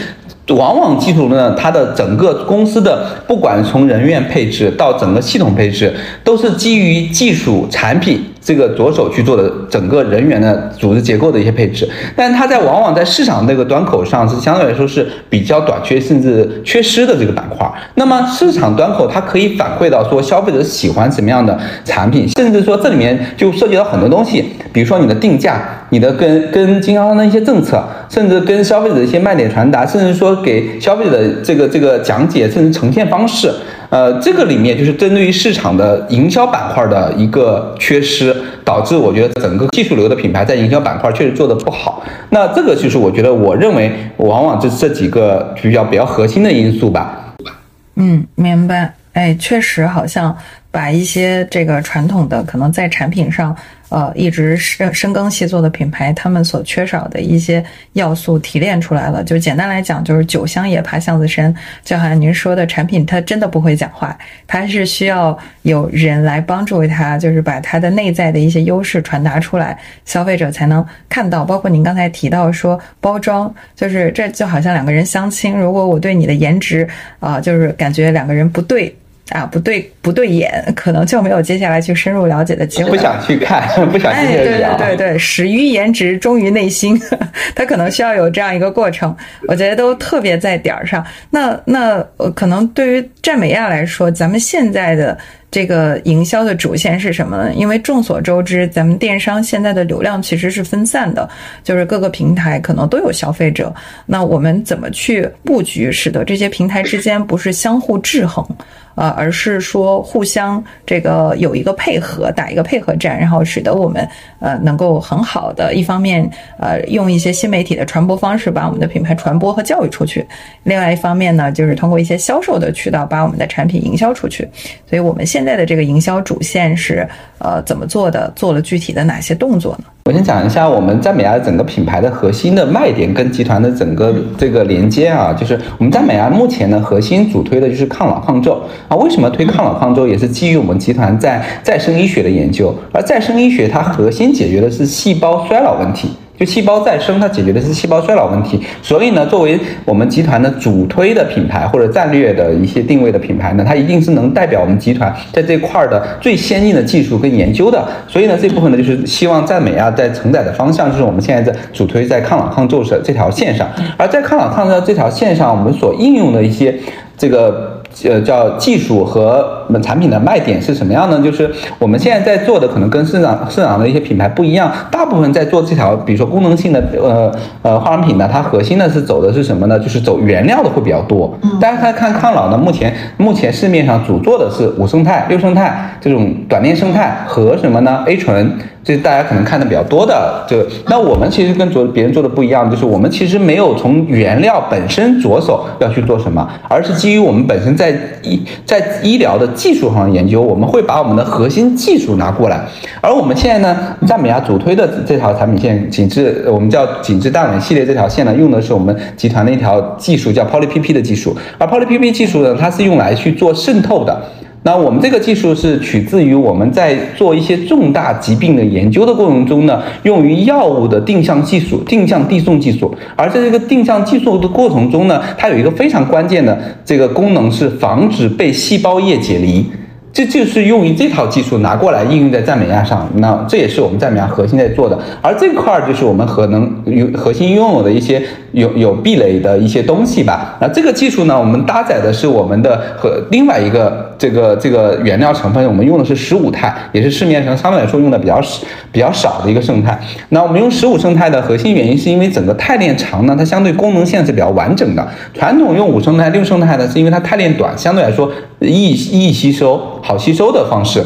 往往技术呢，它的整个公司的，不管从人员配置到整个系统配置，都是基于技术产品。这个着手去做的整个人员的组织结构的一些配置，但是它在往往在市场这个端口上是相对来说是比较短缺甚至缺失的这个板块。那么市场端口它可以反馈到说消费者喜欢什么样的产品，甚至说这里面就涉及到很多东西，比如说你的定价、你的跟跟经销商的一些政策，甚至跟消费者的一些卖点传达，甚至说给消费者的这个这个讲解，甚至呈现方式。呃，这个里面就是针对于市场的营销板块的一个缺失，导致我觉得整个技术流的品牌在营销板块确实做的不好。那这个就是我觉得，我认为往往这这几个比较比较核心的因素吧。
嗯，明白。哎，确实好像把一些这个传统的可能在产品上。呃，一直深深耕细作的品牌，他们所缺少的一些要素提炼出来了。就简单来讲，就是酒香也怕巷子深。就好像您说的产品，它真的不会讲话，它是需要有人来帮助它，就是把它的内在的一些优势传达出来，消费者才能看到。包括您刚才提到说包装，就是这就好像两个人相亲，如果我对你的颜值啊，就是感觉两个人不对。啊，不对，不对眼，可能就没有接下来去深入了解的机会。
不想去看，不想去
哎，对对对对，始于颜值，忠于内心，他可能需要有这样一个过程。我觉得都特别在点儿上。那那可能对于赞美亚来说，咱们现在的这个营销的主线是什么呢？因为众所周知，咱们电商现在的流量其实是分散的，就是各个平台可能都有消费者。那我们怎么去布局，使得这些平台之间不是相互制衡？呃，而是说互相这个有一个配合，打一个配合战，然后使得我们呃能够很好的一方面呃用一些新媒体的传播方式把我们的品牌传播和教育出去，另外一方面呢就是通过一些销售的渠道把我们的产品营销出去。所以我们现在的这个营销主线是呃怎么做的？做了具体的哪些动作呢？
我先讲一下我们赞美亚整个品牌的核心的卖点跟集团的整个这个连接啊，就是我们赞美亚目前呢核心主推的就是抗老抗皱啊。为什么推抗老抗皱？也是基于我们集团在再生医学的研究，而再生医学它核心解决的是细胞衰老问题。就细胞再生，它解决的是细胞衰老问题。所以呢，作为我们集团的主推的品牌或者战略的一些定位的品牌呢，它一定是能代表我们集团在这块儿的最先进的技术跟研究的。所以呢，这部分呢，就是希望赞美啊，在承载的方向就是我们现在在主推在抗老抗皱这这条线上。而在抗老抗皱这条线上，我们所应用的一些这个。呃，叫技术和我们产品的卖点是什么样呢？就是我们现在在做的可能跟市场市场的一些品牌不一样，大部分在做这条，比如说功能性的呃呃化妆品呢，它核心呢是走的是什么呢？就是走原料的会比较多。大家看看抗老呢，目前目前市面上主做的是五生态、六生态这种短链生态和什么呢？A 醇。这大家可能看的比较多的，就那我们其实跟做别人做的不一样，就是我们其实没有从原料本身着手要去做什么，而是基于我们本身在医在医疗的技术上的研究，我们会把我们的核心技术拿过来。而我们现在呢，赞美亚主推的这条产品线紧致，我们叫紧致淡纹系列这条线呢，用的是我们集团的一条技术，叫 Poly PP 的技术。而 Poly PP 技术呢，它是用来去做渗透的。那我们这个技术是取自于我们在做一些重大疾病的研究的过程中呢，用于药物的定向技术、定向递送技术。而在这个定向技术的过程中呢，它有一个非常关键的这个功能是防止被细胞液解离。这就是用于这套技术拿过来应用在赞美亚上，那这也是我们赞美亚核心在做的。而这块儿就是我们核能有核心拥有的一些有有壁垒的一些东西吧。那这个技术呢，我们搭载的是我们的和另外一个这个这个原料成分，我们用的是十五肽，也是市面上相对来说用的比较少比较少的一个生态。那我们用十五生态的核心原因是因为整个肽链长呢，它相对功能线是比较完整的。传统用五生态、六生态呢，是因为它肽链短，相对来说易易吸收。好吸收的方式，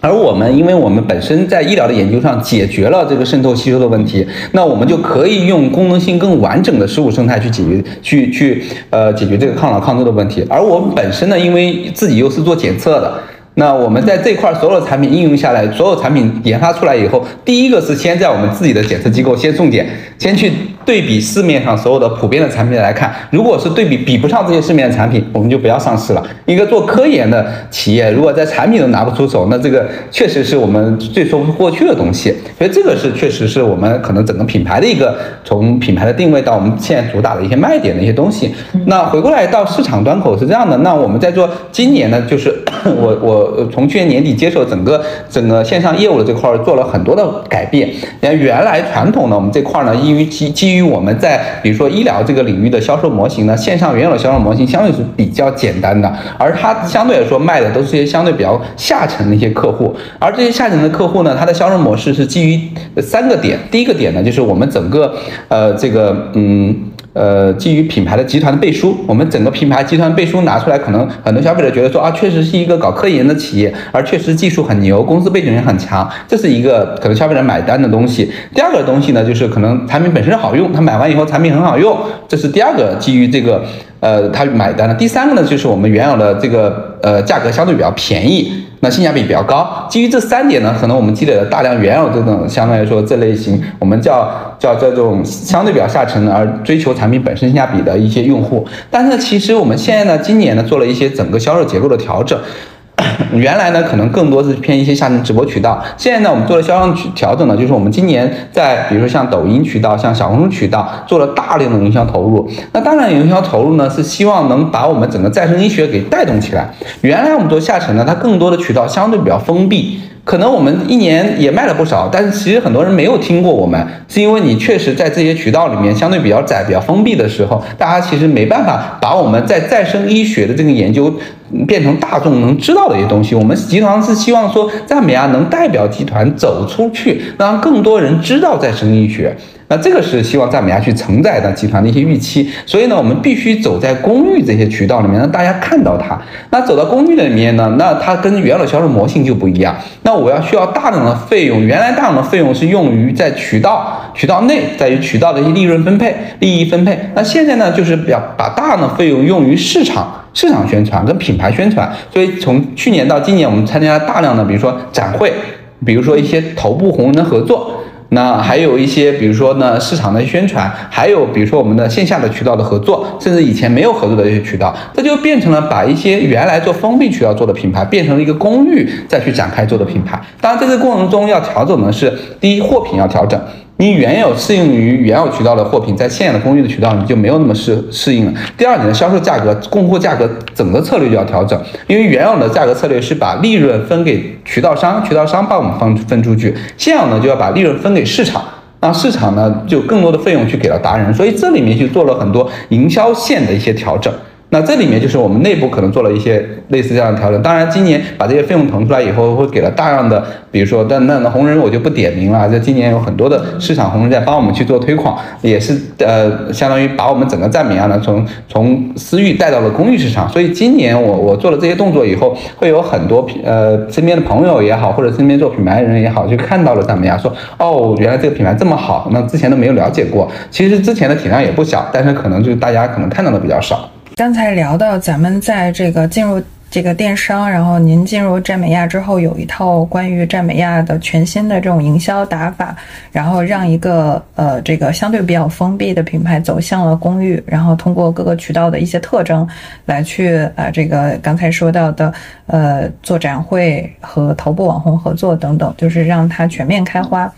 而我们，因为我们本身在医疗的研究上解决了这个渗透吸收的问题，那我们就可以用功能性更完整的食物生态去解决，去去呃解决这个抗老抗皱的问题。而我们本身呢，因为自己又是做检测的。那我们在这块所有产品应用下来，所有产品研发出来以后，第一个是先在我们自己的检测机构先送检，先去对比市面上所有的普遍的产品来看，如果是对比比不上这些市面的产品，我们就不要上市了。一个做科研的企业，如果在产品都拿不出手，那这个确实是我们最说不过去的东西。所以这个是确实是我们可能整个品牌的一个从品牌的定位到我们现在主打的一些卖点的一些东西。那回过来到市场端口是这样的，那我们在做今年呢，就是我我。从去年年底接手整个整个线上业务的这块做了很多的改变。你看，原来传统的我们这块呢，基于基基于我们在比如说医疗这个领域的销售模型呢，线上原有的销售模型相对是比较简单的，而它相对来说卖的都是些相对比较下沉的一些客户。而这些下沉的客户呢，它的销售模式是基于三个点。第一个点呢，就是我们整个呃这个嗯。呃，基于品牌的集团的背书，我们整个品牌集团背书拿出来，可能很多消费者觉得说啊，确实是一个搞科研的企业，而确实技术很牛，公司背景也很强，这是一个可能消费者买单的东西。第二个东西呢，就是可能产品本身好用，他买完以后产品很好用，这是第二个基于这个呃他买单的。第三个呢，就是我们原有的这个呃价格相对比较便宜。那性价比比较高，基于这三点呢，可能我们积累了大量原有这种相对来说这类型，我们叫叫这种相对比较下沉而追求产品本身性价比的一些用户。但是其实我们现在呢，今年呢做了一些整个销售结构的调整。原来呢，可能更多是偏一些下沉直播渠道。现在呢，我们做了销量调整呢，就是我们今年在比如说像抖音渠道、像小红书渠道做了大量的营销投入。那当然，营销投入呢是希望能把我们整个再生医学给带动起来。原来我们做下沉呢，它更多的渠道相对比较封闭。可能我们一年也卖了不少，但是其实很多人没有听过我们，是因为你确实在这些渠道里面相对比较窄、比较封闭的时候，大家其实没办法把我们在再生医学的这个研究变成大众能知道的一些东西。我们集团是希望说，赞美啊能代表集团走出去，让更多人知道再生医学。那这个是希望赞美家去承载的集团的一些预期。所以呢，我们必须走在公寓这些渠道里面，让大家看到它。那走到公寓里面呢，那它跟原有销售模型就不一样。那我要需要大量的费用，原来大量的费用是用于在渠道渠道内，在于渠道的一些利润分配、利益分配。那现在呢，就是要把大量的费用用于市场。市场宣传跟品牌宣传，所以从去年到今年，我们参加了大量的，比如说展会，比如说一些头部红人的合作，那还有一些，比如说呢市场的宣传，还有比如说我们的线下的渠道的合作，甚至以前没有合作的一些渠道，这就变成了把一些原来做封闭渠道做的品牌，变成了一个公寓再去展开做的品牌。当然，在这个过程中要调整的是，第一，货品要调整。你原有适应于原有渠道的货品，在现有的公寓的渠道你就没有那么适适应了。第二，你的销售价格、供货价格整个策略就要调整，因为原有的价格策略是把利润分给渠道商，渠道商帮我们分分出去，现有呢就要把利润分给市场，让市场呢就更多的费用去给到达人，所以这里面就做了很多营销线的一些调整。那这里面就是我们内部可能做了一些类似这样的调整。当然，今年把这些费用腾出来以后，会给了大量的，比如说，但那那红人我就不点名了。这今年有很多的市场红人在帮我们去做推广，也是呃，相当于把我们整个赞美亚呢从从私域带到了公寓市场。所以今年我我做了这些动作以后，会有很多呃身边的朋友也好，或者身边做品牌的人也好，就看到了赞美亚，说哦，原来这个品牌这么好，那之前都没有了解过。其实之前的体量也不小，但是可能就是大家可能看到的比较少。
刚才聊到咱们在这个进入这个电商，然后您进入占美亚之后，有一套关于占美亚的全新的这种营销打法，然后让一个呃这个相对比较封闭的品牌走向了公寓，然后通过各个渠道的一些特征来去啊这个刚才说到的呃做展会和头部网红合作等等，就是让它全面开花。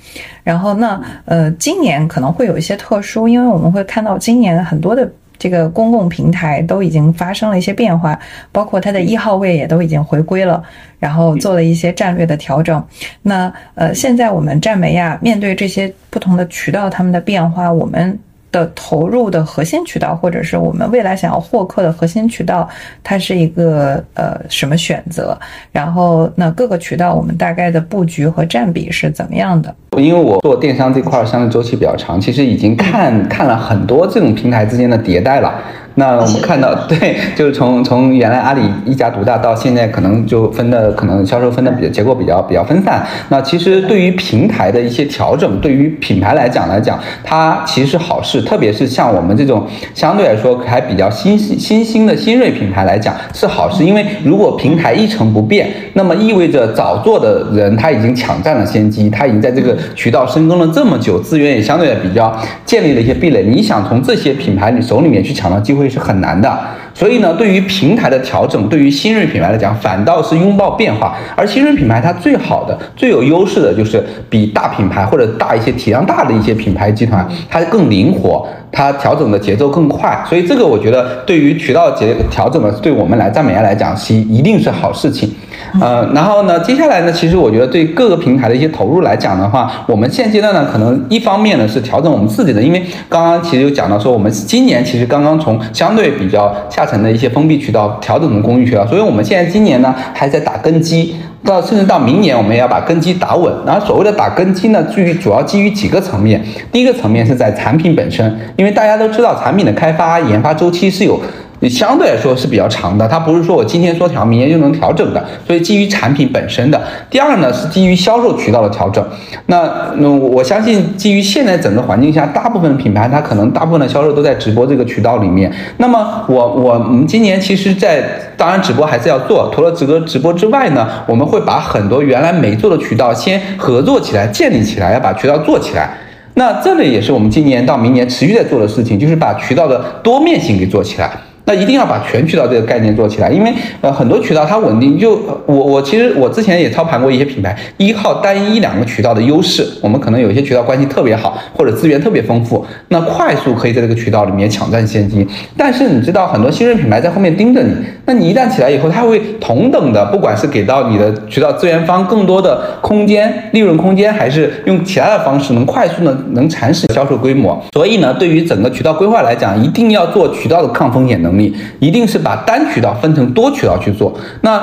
然后呢呃今年可能会有一些特殊，因为我们会看到今年很多的。这个公共平台都已经发生了一些变化，包括它的一号位也都已经回归了，然后做了一些战略的调整。那呃，现在我们站美亚面对这些不同的渠道，他们的变化，我们。的投入的核心渠道，或者是我们未来想要获客的核心渠道，它是一个呃什么选择？然后那各个渠道我们大概的布局和占比是怎么样的？
因为我做电商这块儿相对周期比较长，其实已经看看了很多这种平台之间的迭代了。那我们看到，对，就是从从原来阿里一家独大到现在，可能就分的可能销售分的比较结构比较比较分散。那其实对于平台的一些调整，对于品牌来讲来讲，它其实是好事。特别是像我们这种相对来说还比较新新兴的新锐品牌来讲是好事，因为如果平台一成不变，那么意味着早做的人他已经抢占了先机，他已经在这个渠道深耕了这么久，资源也相对的比较建立了一些壁垒。你想从这些品牌你手里面去抢到机会？是很难的，所以呢，对于平台的调整，对于新锐品牌来讲，反倒是拥抱变化。而新锐品牌它最好的、最有优势的就是比大品牌或者大一些体量大的一些品牌集团，它更灵活，它调整的节奏更快。所以这个我觉得，对于渠道节调整的，对我们来赞美亚来讲，是一定是好事情。呃，然后呢，接下来呢，其实我觉得对各个平台的一些投入来讲的话，我们现阶段呢，可能一方面呢是调整我们自己的，因为刚刚其实有讲到说，我们今年其实刚刚从相对比较下沉的一些封闭渠道调整成公寓渠道，所以我们现在今年呢还在打根基，到甚至到明年我们也要把根基打稳。然后所谓的打根基呢，基于主要基于几个层面，第一个层面是在产品本身，因为大家都知道产品的开发研发周期是有。你相对来说是比较长的，它不是说我今天说调，明年就能调整的。所以基于产品本身的。第二呢，是基于销售渠道的调整。那那我相信，基于现在整个环境下，大部分品牌它可能大部分的销售都在直播这个渠道里面。那么我我们今年其实，在当然直播还是要做，除了直播直播之外呢，我们会把很多原来没做的渠道先合作起来，建立起来，要把渠道做起来。那这里也是我们今年到明年持续在做的事情，就是把渠道的多面性给做起来。那一定要把全渠道这个概念做起来，因为呃很多渠道它稳定，就我我其实我之前也操盘过一些品牌，依靠单一两个渠道的优势，我们可能有些渠道关系特别好，或者资源特别丰富，那快速可以在这个渠道里面抢占先机。但是你知道很多新锐品牌在后面盯着你，那你一旦起来以后，它会同等的，不管是给到你的渠道资源方更多的空间、利润空间，还是用其他的方式能快速的能蚕食销售规模。所以呢，对于整个渠道规划来讲，一定要做渠道的抗风险能。力一定是把单渠道分成多渠道去做，那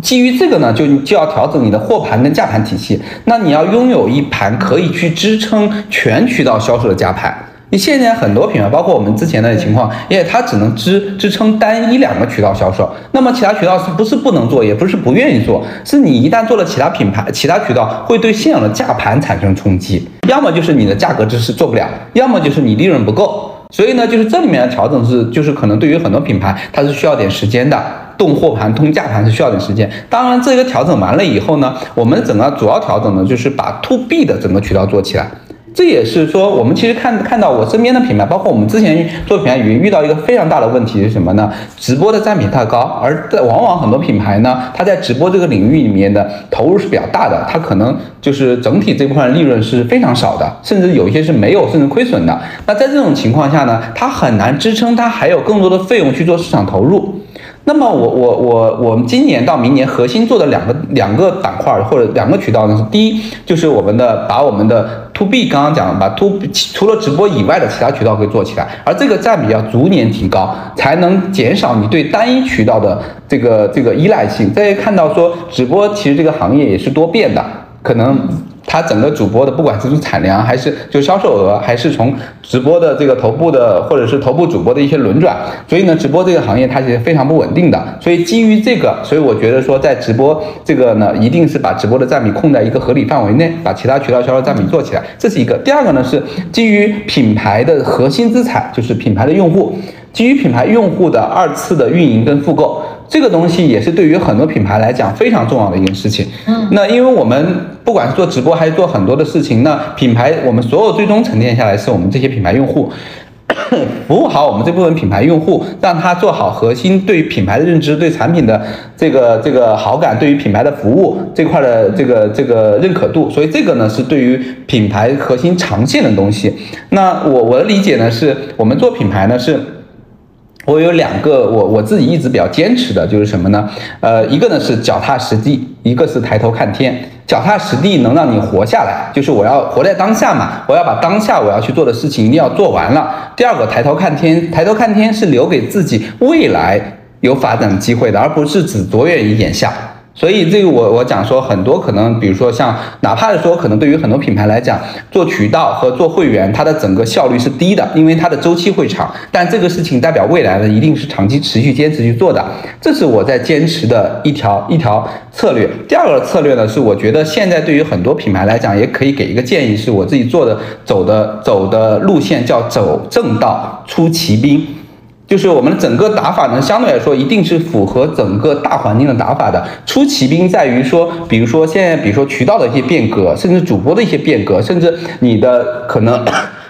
基于这个呢，就就要调整你的货盘跟价盘体系。那你要拥有一盘可以去支撑全渠道销售的价盘。你现在很多品牌，包括我们之前的情况，因为它只能支支撑单一两个渠道销售，那么其他渠道是不是不能做，也不是不愿意做，是你一旦做了其他品牌、其他渠道，会对现有的价盘产生冲击，要么就是你的价格支持做不了，要么就是你利润不够。所以呢，就是这里面的调整是，就是可能对于很多品牌，它是需要点时间的，动货盘、通价盘是需要点时间。当然，这个调整完了以后呢，我们整个主要调整呢，就是把 to B 的整个渠道做起来。这也是说，我们其实看看到我身边的品牌，包括我们之前做品牌语音遇到一个非常大的问题是什么呢？直播的占比太高，而在往往很多品牌呢，它在直播这个领域里面的投入是比较大的，它可能就是整体这部分利润是非常少的，甚至有一些是没有，甚至亏损的。那在这种情况下呢，它很难支撑它还有更多的费用去做市场投入。那么我我我我们今年到明年核心做的两个两个板块或者两个渠道呢第一就是我们的把我们的 to B 刚刚讲了嘛 to 除了直播以外的其他渠道可以做起来，而这个占比要逐年提高，才能减少你对单一渠道的这个这个依赖性。再看到说直播其实这个行业也是多变的，可能。它整个主播的，不管是从产量还是就销售额，还是从直播的这个头部的，或者是头部主播的一些轮转，所以呢，直播这个行业它其实非常不稳定的。所以基于这个，所以我觉得说，在直播这个呢，一定是把直播的占比控在一个合理范围内，把其他渠道销售占比做起来，这是一个。第二个呢是基于品牌的核心资产，就是品牌的用户，基于品牌用户的二次的运营跟复购。这个东西也是对于很多品牌来讲非常重要的一件事情。嗯，那因为我们不管是做直播还是做很多的事情，那品牌我们所有最终沉淀下来是我们这些品牌用户，服务好我们这部分品牌用户，让他做好核心对于品牌的认知、对产品的这个这个好感、对于品牌的服务这块的这个这个认可度。所以这个呢是对于品牌核心长线的东西。那我我的理解呢是我们做品牌呢是。我有两个，我我自己一直比较坚持的就是什么呢？呃，一个呢是脚踏实地，一个是抬头看天。脚踏实地能让你活下来，就是我要活在当下嘛，我要把当下我要去做的事情一定要做完了。第二个抬头看天，抬头看天是留给自己未来有发展机会的，而不是只着眼于眼下。所以这个我我讲说很多可能，比如说像哪怕是说可能对于很多品牌来讲，做渠道和做会员，它的整个效率是低的，因为它的周期会长。但这个事情代表未来呢，一定是长期持续坚持去做的，这是我在坚持的一条一条策略。第二个策略呢，是我觉得现在对于很多品牌来讲，也可以给一个建议，是我自己做的走的走的路线叫走正道出奇兵。就是我们整个打法呢，相对来说一定是符合整个大环境的打法的。出奇兵在于说，比如说现在，比如说渠道的一些变革，甚至主播的一些变革，甚至你的可能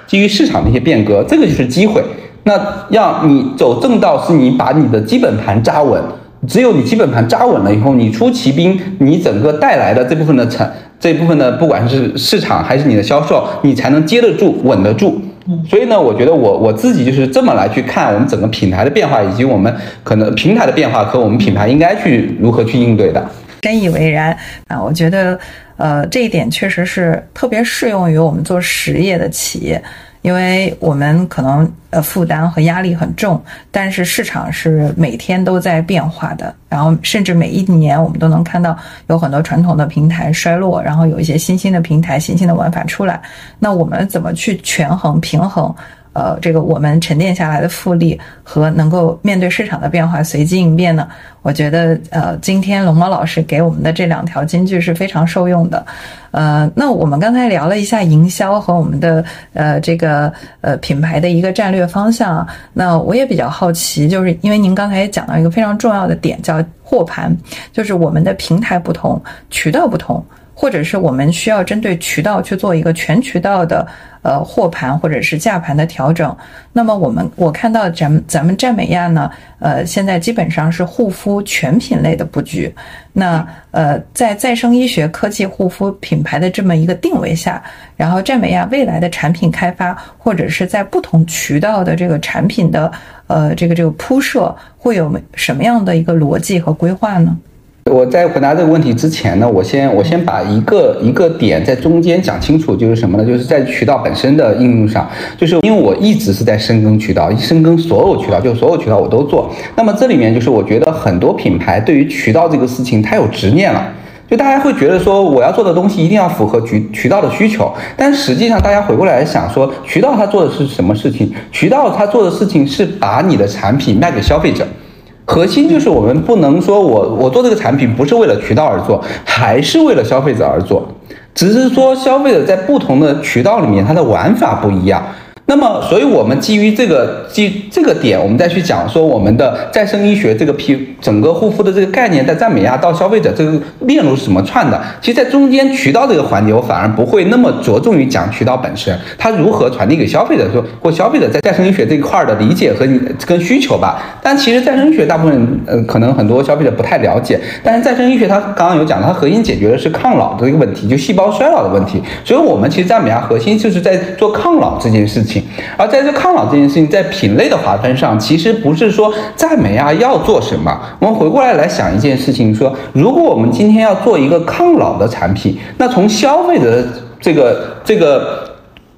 基于市场的一些变革，这个就是机会。那让你走正道，是你把你的基本盘扎稳。只有你基本盘扎稳了以后，你出奇兵，你整个带来的这部分的产，这部分的不管是市场还是你的销售，你才能接得住、稳得住。所以呢，我觉得我我自己就是这么来去看我们整个品牌的变化，以及我们可能平台的变化和我们品牌应该去如何去应对的。
深以为然啊，我觉得呃这一点确实是特别适用于我们做实业的企业。因为我们可能呃负担和压力很重，但是市场是每天都在变化的，然后甚至每一年我们都能看到有很多传统的平台衰落，然后有一些新兴的平台、新兴的玩法出来。那我们怎么去权衡平衡？呃，这个我们沉淀下来的复利和能够面对市场的变化随机应变呢？我觉得，呃，今天龙猫老师给我们的这两条金句是非常受用的。呃，那我们刚才聊了一下营销和我们的呃这个呃品牌的一个战略方向。那我也比较好奇，就是因为您刚才也讲到一个非常重要的点，叫货盘，就是我们的平台不同，渠道不同。或者是我们需要针对渠道去做一个全渠道的呃货盘或者是价盘的调整。那么我们我看到咱们咱们占美亚呢，呃，现在基本上是护肤全品类的布局。那呃，在再生医学科技护肤品牌的这么一个定位下，然后占美亚未来的产品开发或者是在不同渠道的这个产品的呃这个这个铺设，会有什么样的一个逻辑和规划呢？
我在回答这个问题之前呢，我先我先把一个一个点在中间讲清楚，就是什么呢？就是在渠道本身的应用上，就是因为我一直是在深耕渠道，深耕所有渠道，就所有渠道我都做。那么这里面就是我觉得很多品牌对于渠道这个事情，它有执念了。就大家会觉得说，我要做的东西一定要符合渠渠道的需求，但实际上大家回过来想说，渠道它做的是什么事情？渠道它做的事情是把你的产品卖给消费者。核心就是我们不能说我我做这个产品不是为了渠道而做，还是为了消费者而做，只是说消费者在不同的渠道里面，他的玩法不一样。那么，所以我们基于这个基这个点，我们再去讲说我们的再生医学这个皮整个护肤的这个概念，在赞美亚到消费者这个链路是怎么串的？其实，在中间渠道这个环节，我反而不会那么着重于讲渠道本身，它如何传递给消费者，说或消费者在再生医学这一块的理解和跟需求吧。但其实再生医学大部分呃可能很多消费者不太了解，但是再生医学它刚刚有讲，它核心解决的是抗老的一个问题，就细胞衰老的问题。所以我们其实赞美亚核心就是在做抗老这件事情。而在这抗老这件事情，在品类的划分上，其实不是说赞美啊要做什么。我们回过来来想一件事情，说如果我们今天要做一个抗老的产品，那从消费者的这个这个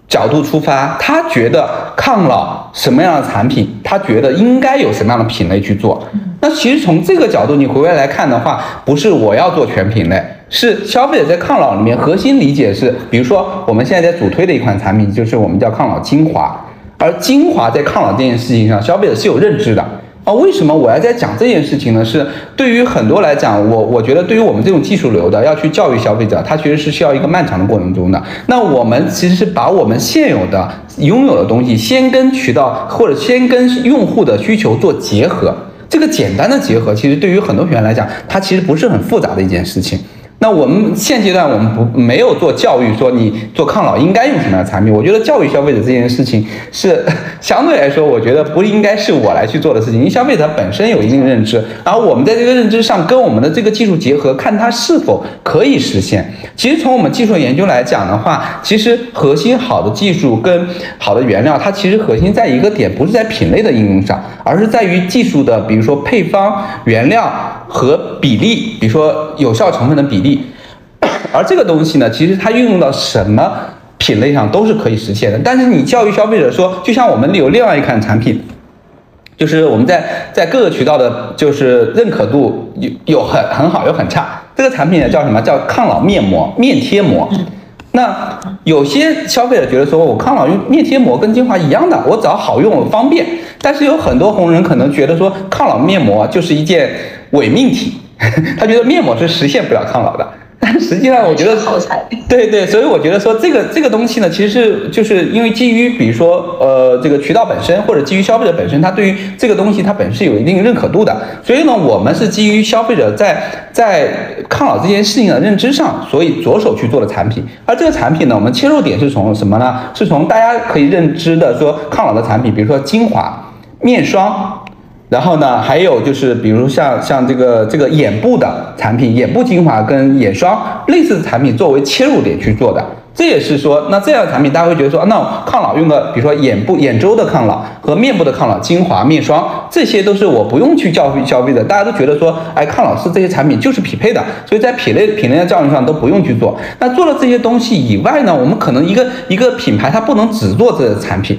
角度出发，他觉得抗老什么样的产品，他觉得应该有什么样的品类去做。那其实从这个角度你回过来看的话，不是我要做全品类。是消费者在抗老里面核心理解是，比如说我们现在在主推的一款产品，就是我们叫抗老精华，而精华在抗老这件事情上，消费者是有认知的啊。为什么我要在讲这件事情呢？是对于很多来讲，我我觉得对于我们这种技术流的要去教育消费者，它其实是需要一个漫长的过程中的。那我们其实是把我们现有的拥有的东西，先跟渠道或者先跟用户的需求做结合，这个简单的结合，其实对于很多品牌来讲，它其实不是很复杂的一件事情。那我们现阶段我们不没有做教育，说你做抗老应该用什么样的产品？我觉得教育消费者这件事情是相对来说，我觉得不应该是我来去做的事情，因为消费者本身有一定认知，然后我们在这个认知上跟我们的这个技术结合，看它是否可以实现。其实从我们技术研究来讲的话，其实核心好的技术跟好的原料，它其实核心在一个点，不是在品类的应用上，而是在于技术的，比如说配方、原料和比例，比如说有效成分的比例。而这个东西呢，其实它运用到什么品类上都是可以实现的。但是你教育消费者说，就像我们有另外一款产品，就是我们在在各个渠道的，就是认可度有有很很好有很差。这个产品呢叫什么？叫抗老面膜面贴膜。那有些消费者觉得说，我抗老用面贴膜跟精华一样的，我只要好用方便。但是有很多红人可能觉得说，抗老面膜就是一件伪命题，他觉得面膜是实现不了抗老的。但实际上，我觉得 对对，所以我觉得说这个这个东西呢，其实是就是因为基于比如说呃这个渠道本身，或者基于消费者本身，他对于这个东西它本身有一定认可度的。所以呢，我们是基于消费者在在抗老这件事情的认知上，所以着手去做的产品。而这个产品呢，我们切入点是从什么呢？是从大家可以认知的说抗老的产品，比如说精华、面霜。然后呢，还有就是，比如像像这个这个眼部的产品，眼部精华跟眼霜类似的产品作为切入点去做的，这也是说，那这样的产品大家会觉得说，那抗老用的，比如说眼部眼周的抗老和面部的抗老精华、面霜，这些都是我不用去教育消费者，大家都觉得说，哎，抗老师这些产品就是匹配的，所以在品类品类的教育上都不用去做。那做了这些东西以外呢，我们可能一个一个品牌它不能只做这个产品。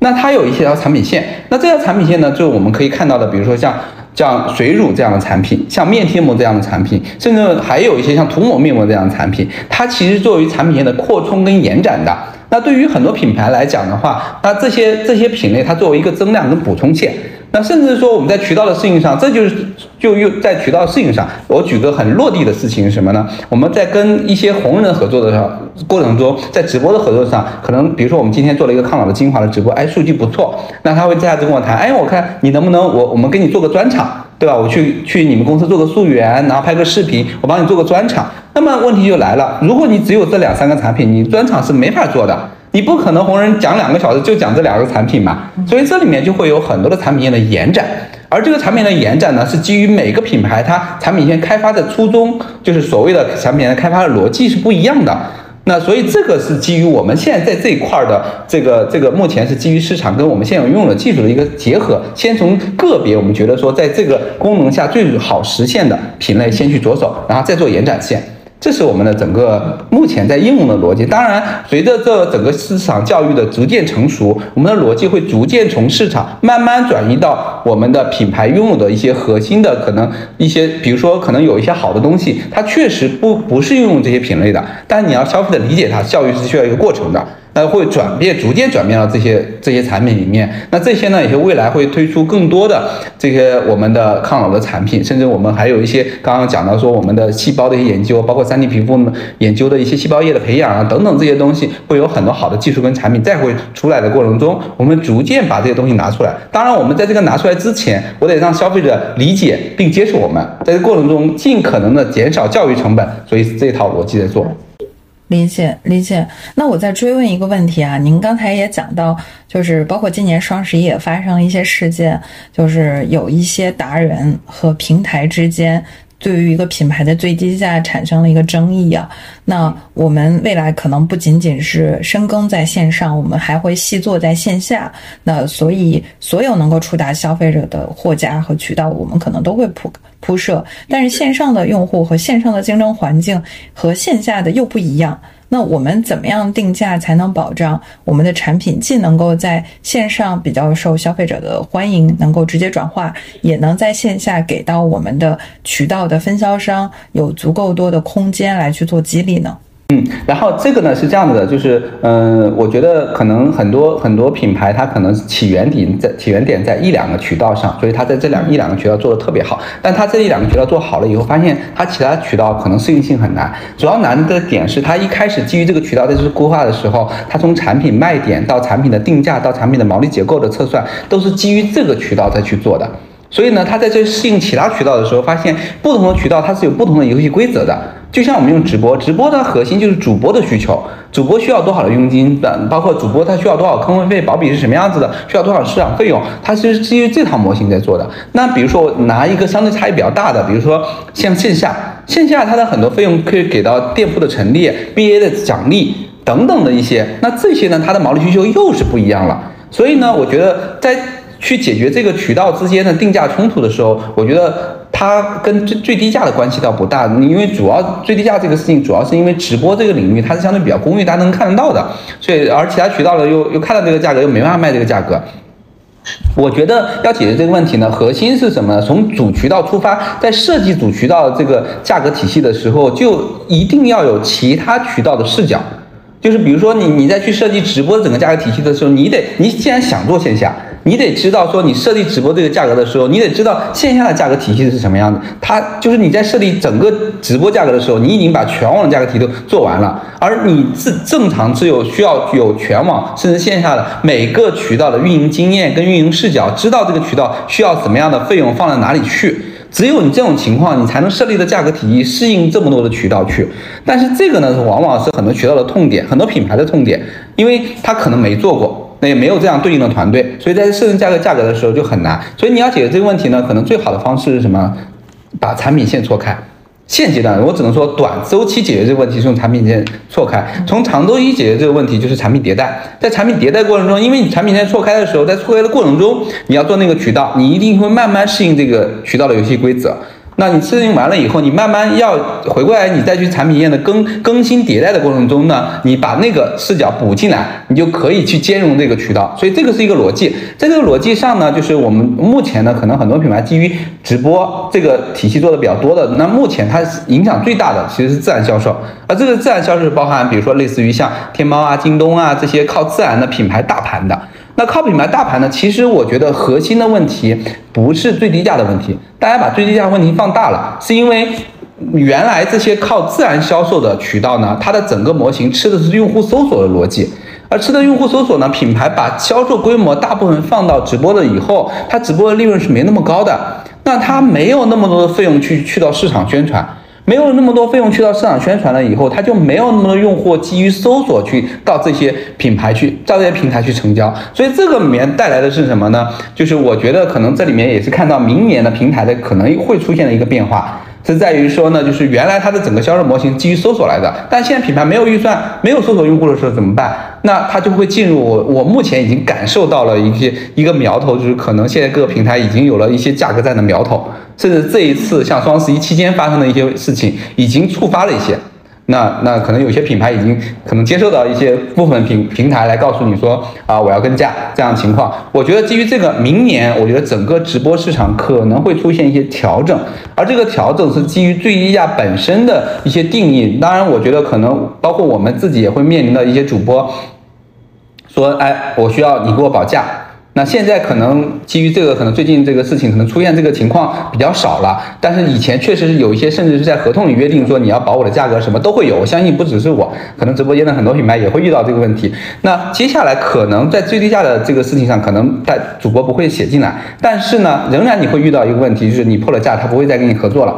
那它有一些条产品线，那这条产品线呢，就是我们可以看到的，比如说像像水乳这样的产品，像面贴膜这样的产品，甚至还有一些像涂抹面膜这样的产品，它其实作为产品线的扩充跟延展的。那对于很多品牌来讲的话，那这些这些品类它作为一个增量跟补充线。那甚至说我们在渠道的适应上，这就是就又在渠道适应上，我举个很落地的事情是什么呢？我们在跟一些红人合作的时候过程中，在直播的合作上，可能比如说我们今天做了一个抗老的精华的直播，哎，数据不错，那他会接下来跟我谈，哎，我看你能不能我我们给你做个专场，对吧？我去去你们公司做个溯源，然后拍个视频，我帮你做个专场。那么问题就来了，如果你只有这两三个产品，你专场是没法做的。你不可能红人讲两个小时就讲这两个产品嘛，所以这里面就会有很多的产品线的延展，而这个产品的延展呢，是基于每个品牌它产品线开发的初衷，就是所谓的产品线开发的逻辑是不一样的。那所以这个是基于我们现在在这一块的这个这个目前是基于市场跟我们现有拥有的技术的一个结合，先从个别我们觉得说在这个功能下最好实现的品类先去着手，然后再做延展线。这是我们的整个目前在应用的逻辑。当然，随着这整个市场教育的逐渐成熟，我们的逻辑会逐渐从市场慢慢转移到我们的品牌拥有的一些核心的可能一些，比如说可能有一些好的东西，它确实不不是运用这些品类的，但你要消费者理解它，教育是需要一个过程的。那会转变，逐渐转变到这些这些产品里面。那这些呢，也是未来会推出更多的这些我们的抗老的产品，甚至我们还有一些刚刚讲到说我们的细胞的一些研究，包括三 D 皮肤研究的一些细胞液的培养啊等等这些东西，会有很多好的技术跟产品再会出来的过程中，我们逐渐把这些东西拿出来。当然，我们在这个拿出来之前，我得让消费者理解并接受我们，在这过程中尽可能的减少教育成本，所以这套逻辑在做。
理解理解，那我再追问一个问题啊，您刚才也讲到，就是包括今年双十一也发生了一些事件，就是有一些达人和平台之间。对于一个品牌的最低价产生了一个争议啊，那我们未来可能不仅仅是深耕在线上，我们还会细做在线下。那所以所有能够触达消费者的货架和渠道，我们可能都会铺铺设。但是线上的用户和线上的竞争环境和线下的又不一样。那我们怎么样定价才能保障我们的产品既能够在线上比较受消费者的欢迎，能够直接转化，也能在线下给到我们的渠道的分销商有足够多的空间来去做激励呢？
嗯，然后这个呢是这样子的，就是嗯，我觉得可能很多很多品牌它可能起源点在起源点在一两个渠道上，所以它在这两一两个渠道做的特别好。但它这一两个渠道做好了以后，发现它其他渠道可能适应性很难。主要难的点是它一开始基于这个渠道在做规划的时候，它从产品卖点到产品的定价到产品的毛利结构的测算，都是基于这个渠道再去做的。所以呢，它在这适应其他渠道的时候，发现不同的渠道它是有不同的游戏规则的。就像我们用直播，直播的核心就是主播的需求，主播需要多少的佣金，包括主播他需要多少坑位费，保底是什么样子的，需要多少市场费用，它其实基于这套模型在做的。那比如说我拿一个相对差异比较大的，比如说像线下，线下它的很多费用可以给到店铺的陈列、BA 的奖励等等的一些，那这些呢，它的毛利需求又是不一样了。所以呢，我觉得在去解决这个渠道之间的定价冲突的时候，我觉得它跟最最低价的关系倒不大，因为主要最低价这个事情主要是因为直播这个领域它是相对比较公域，大家能看得到的，所以而其他渠道呢又又看到这个价格又没办法卖这个价格。我觉得要解决这个问题呢，核心是什么呢？从主渠道出发，在设计主渠道这个价格体系的时候，就一定要有其他渠道的视角。就是比如说你你在去设计直播整个价格体系的时候，你得你既然想做线下。你得知道，说你设立直播这个价格的时候，你得知道线下的价格体系是什么样的。它就是你在设立整个直播价格的时候，你已经把全网的价格体系都做完了，而你正正常只有需要有全网甚至线下的每个渠道的运营经验跟运营视角，知道这个渠道需要怎么样的费用放在哪里去。只有你这种情况，你才能设立的价格体系适应这么多的渠道去。但是这个呢，往往是很多渠道的痛点，很多品牌的痛点，因为他可能没做过。那也没有这样对应的团队，所以在设定价格价格的时候就很难。所以你要解决这个问题呢，可能最好的方式是什么？把产品线错开。现阶段我只能说短周期解决这个问题是用产品线错开，从长周期解决这个问题就是产品迭代。在产品迭代过程中，因为你产品线错开的时候，在错开的过程中，你要做那个渠道，你一定会慢慢适应这个渠道的游戏规则。那你适应完了以后，你慢慢要回过来，你再去产品线的更更新迭代的过程中呢，你把那个视角补进来，你就可以去兼容这个渠道。所以这个是一个逻辑，在这个逻辑上呢，就是我们目前呢，可能很多品牌基于直播这个体系做的比较多的，那目前它影响最大的其实是自然销售，而这个自然销售包含，比如说类似于像天猫啊、京东啊这些靠自然的品牌大盘的。那靠品牌大盘呢？其实我觉得核心的问题不是最低价的问题，大家把最低价问题放大了，是因为原来这些靠自然销售的渠道呢，它的整个模型吃的是用户搜索的逻辑，而吃的用户搜索呢，品牌把销售规模大部分放到直播了以后，它直播的利润是没那么高的，那它没有那么多的费用去去到市场宣传。没有那么多费用去到市场宣传了以后，他就没有那么多用户基于搜索去到这些品牌去，到这些平台去成交。所以这个里面带来的是什么呢？就是我觉得可能这里面也是看到明年的平台的可能会出现的一个变化。是在于说呢，就是原来它的整个销售模型基于搜索来的，但现在品牌没有预算，没有搜索用户的时候怎么办？那它就会进入我我目前已经感受到了一些一个苗头，就是可能现在各个平台已经有了一些价格战的苗头，甚至这一次像双十一期间发生的一些事情，已经触发了一些。那那可能有些品牌已经可能接受到一些部分平平台来告诉你说啊，我要跟价这样情况。我觉得基于这个，明年我觉得整个直播市场可能会出现一些调整，而这个调整是基于最低价本身的一些定义。当然，我觉得可能包括我们自己也会面临的一些主播说，哎，我需要你给我保价。那现在可能基于这个，可能最近这个事情可能出现这个情况比较少了，但是以前确实是有一些，甚至是在合同里约定说你要保我的价格，什么都会有。我相信不只是我，可能直播间的很多品牌也会遇到这个问题。那接下来可能在最低价的这个事情上，可能在主播不会写进来，但是呢，仍然你会遇到一个问题，就是你破了价，他不会再跟你合作了。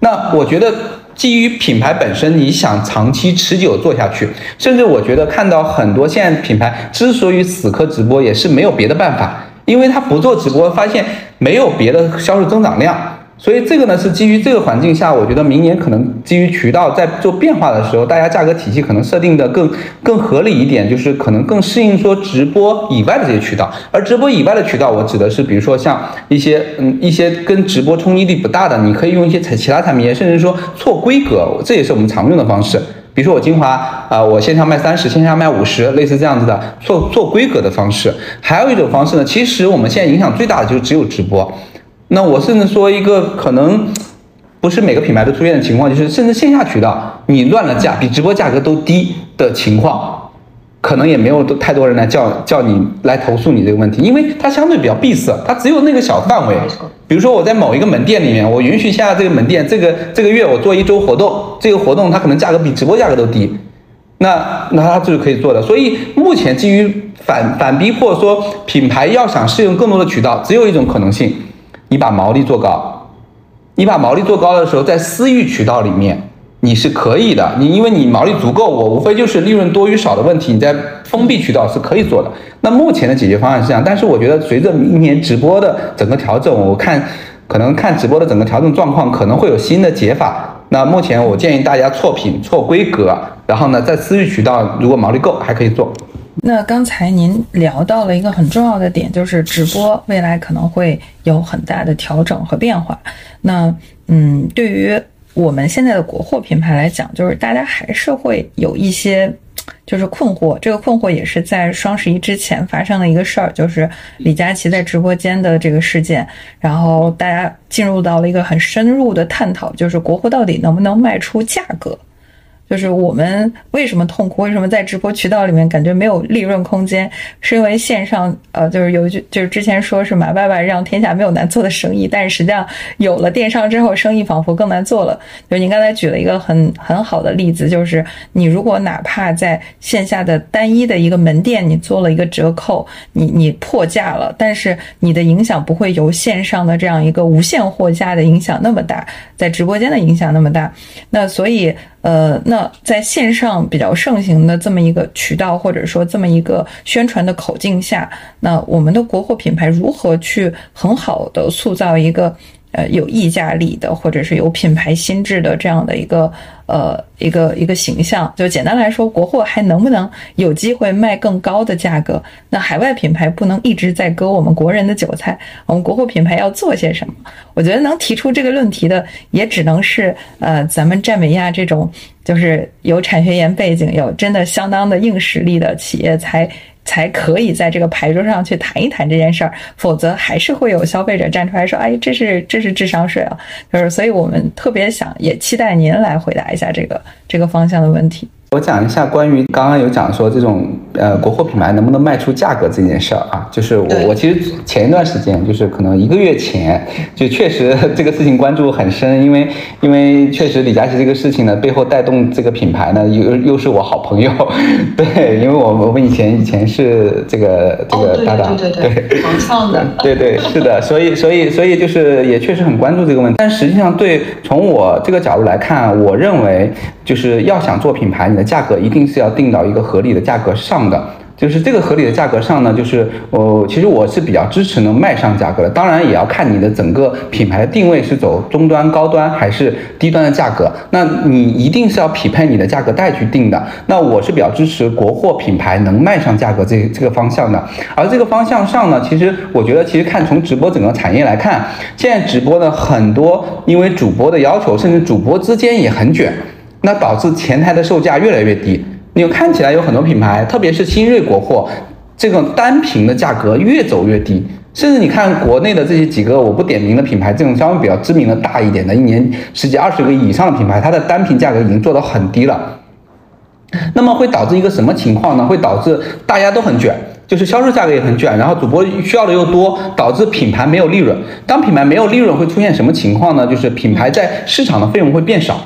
那我觉得。基于品牌本身，你想长期持久做下去，甚至我觉得看到很多现在品牌之所以死磕直播，也是没有别的办法，因为他不做直播，发现没有别的销售增长量。所以这个呢是基于这个环境下，我觉得明年可能基于渠道在做变化的时候，大家价格体系可能设定的更更合理一点，就是可能更适应说直播以外的这些渠道。而直播以外的渠道，我指的是比如说像一些嗯一些跟直播冲击力不大的，你可以用一些其其他产品，甚至说错规格，这也是我们常用的方式。比如说我精华啊，我线上卖三十，线下卖五十，类似这样子的做做规格的方式。还有一种方式呢，其实我们现在影响最大的就是只有直播。那我甚至说一个可能不是每个品牌都出现的情况，就是甚至线下渠道你乱了价，比直播价格都低的情况，可能也没有太多人来叫叫你来投诉你这个问题，因为它相对比较闭塞，它只有那个小范围。比如说我在某一个门店里面，我允许线下这个门店这个这个月我做一周活动，这个活动它可能价格比直播价格都低，那那它就是可以做的。所以目前基于反反逼迫说品牌要想适应更多的渠道，只有一种可能性。你把毛利做高，你把毛利做高的时候，在私域渠道里面你是可以的。你因为你毛利足够，我无非就是利润多与少的问题。你在封闭渠道是可以做的。那目前的解决方案是这样，但是我觉得随着明年直播的整个调整，我看可能看直播的整个调整状况，可能会有新的解法。那目前我建议大家错品、错规格，然后呢，在私域渠道如果毛利够，还可以做。
那刚才您聊到了一个很重要的点，就是直播未来可能会有很大的调整和变化。那嗯，对于我们现在的国货品牌来讲，就是大家还是会有一些就是困惑。这个困惑也是在双十一之前发生的一个事儿，就是李佳琦在直播间的这个事件，然后大家进入到了一个很深入的探讨，就是国货到底能不能卖出价格。就是我们为什么痛苦？为什么在直播渠道里面感觉没有利润空间？是因为线上，呃，就是有一句，就是之前说是马爸爸让天下没有难做的生意，但是实际上有了电商之后，生意仿佛更难做了。就您刚才举了一个很很好的例子，就是你如果哪怕在线下的单一的一个门店，你做了一个折扣，你你破价了，但是你的影响不会由线上的这样一个无限货架的影响那么大，在直播间的影响那么大。那所以。呃，那在线上比较盛行的这么一个渠道，或者说这么一个宣传的口径下，那我们的国货品牌如何去很好的塑造一个？呃，有溢价力的，或者是有品牌心智的这样的一个呃一个一个形象，就简单来说，国货还能不能有机会卖更高的价格？那海外品牌不能一直在割我们国人的韭菜，我们国货品牌要做些什么？我觉得能提出这个论题的，也只能是呃咱们占美亚这种就是有产学研背景、有真的相当的硬实力的企业才。才可以在这个牌桌上去谈一谈这件事儿，否则还是会有消费者站出来说：“哎，这是这是智商税啊！”就是，所以我们特别想也期待您来回答一下这个这个方向的问题。
我讲一下关于刚刚有讲说这种呃国货品牌能不能卖出价格这件事儿啊，就是我我其实前一段时间就是可能一个月前就确实这个事情关注很深，因为因为确实李佳琦这个事情呢背后带动这个品牌呢又又是我好朋友，对，因为我我们以前以前是这个这个搭档，
对对对，同创的，
对对是的，所以所以所以就是也确实很关注这个问题，但实际上对从我这个角度来看，我认为就是要想做品牌。的价格一定是要定到一个合理的价格上的，就是这个合理的价格上呢，就是呃，其实我是比较支持能卖上价格的。当然也要看你的整个品牌的定位是走中端、高端还是低端的价格。那你一定是要匹配你的价格带去定的。那我是比较支持国货品牌能卖上价格这这个方向的。而这个方向上呢，其实我觉得，其实看从直播整个产业来看，现在直播呢很多，因为主播的要求，甚至主播之间也很卷，那导致前台的售价越来越低。你看起来有很多品牌，特别是新锐国货，这个单品的价格越走越低，甚至你看国内的这些几个我不点名的品牌，这种相对比较知名的大一点的，一年十几二十个亿以上的品牌，它的单品价格已经做到很低了。那么会导致一个什么情况呢？会导致大家都很卷，就是销售价格也很卷，然后主播需要的又多，导致品牌没有利润。当品牌没有利润，会出现什么情况呢？就是品牌在市场的费用会变少。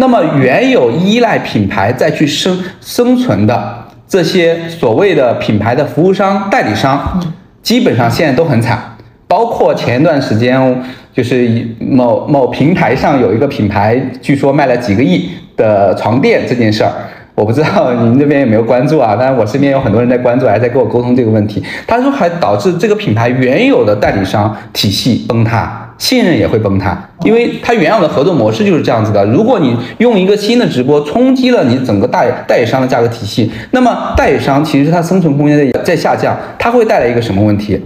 那么原有依赖品牌再去生生存的这些所谓的品牌的服务商、代理商，基本上现在都很惨。包括前一段时间，就是某某平台上有一个品牌，据说卖了几个亿的床垫这件事儿，我不知道您这边有没有关注啊？当然我身边有很多人在关注，还在跟我沟通这个问题。他说还导致这个品牌原有的代理商体系崩塌。信任也会崩塌，因为它原有的合作模式就是这样子的。如果你用一个新的直播冲击了你整个代代理商的价格体系，那么代理商其实它生存空间在在下降，它会带来一个什么问题？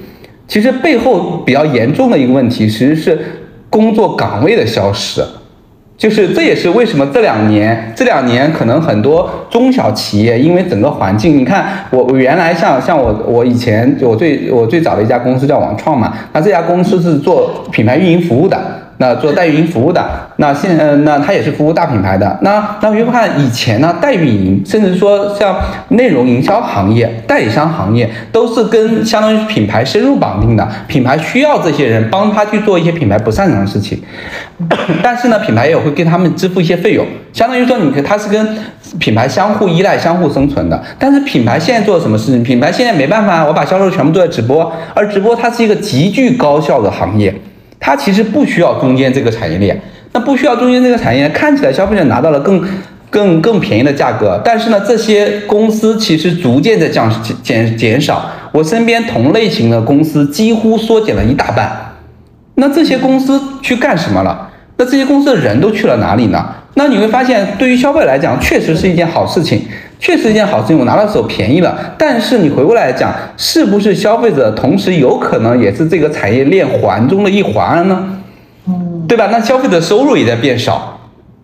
其实背后比较严重的一个问题，其实是工作岗位的消失。就是这也是为什么这两年这两年可能很多中小企业因为整个环境，你看我我原来像像我我以前我最我最早的一家公司叫网创嘛，那这家公司是做品牌运营服务的。那做代运营服务的，那现呃，那他也是服务大品牌的。那那约翰以前呢，代运营，甚至说像内容营销行业、代理商行业，都是跟相当于品牌深入绑定的。品牌需要这些人帮他去做一些品牌不擅长的事情，但是呢，品牌也会给他们支付一些费用，相当于说，你他是跟品牌相互依赖、相互生存的。但是品牌现在做什么事情？品牌现在没办法，我把销售全部都在直播，而直播它是一个极具高效的行业。它其实不需要中间这个产业链，那不需要中间这个产业链，看起来消费者拿到了更、更、更便宜的价格，但是呢，这些公司其实逐渐在降减减少。我身边同类型的公司几乎缩减了一大半。那这些公司去干什么了？那这些公司的人都去了哪里呢？那你会发现，对于消费来讲，确实是一件好事情。确实一件好事情，我拿到手便宜了。但是你回过来讲，是不是消费者同时有可能也是这个产业链环中的一环呢？对吧？那消费者收入也在变少，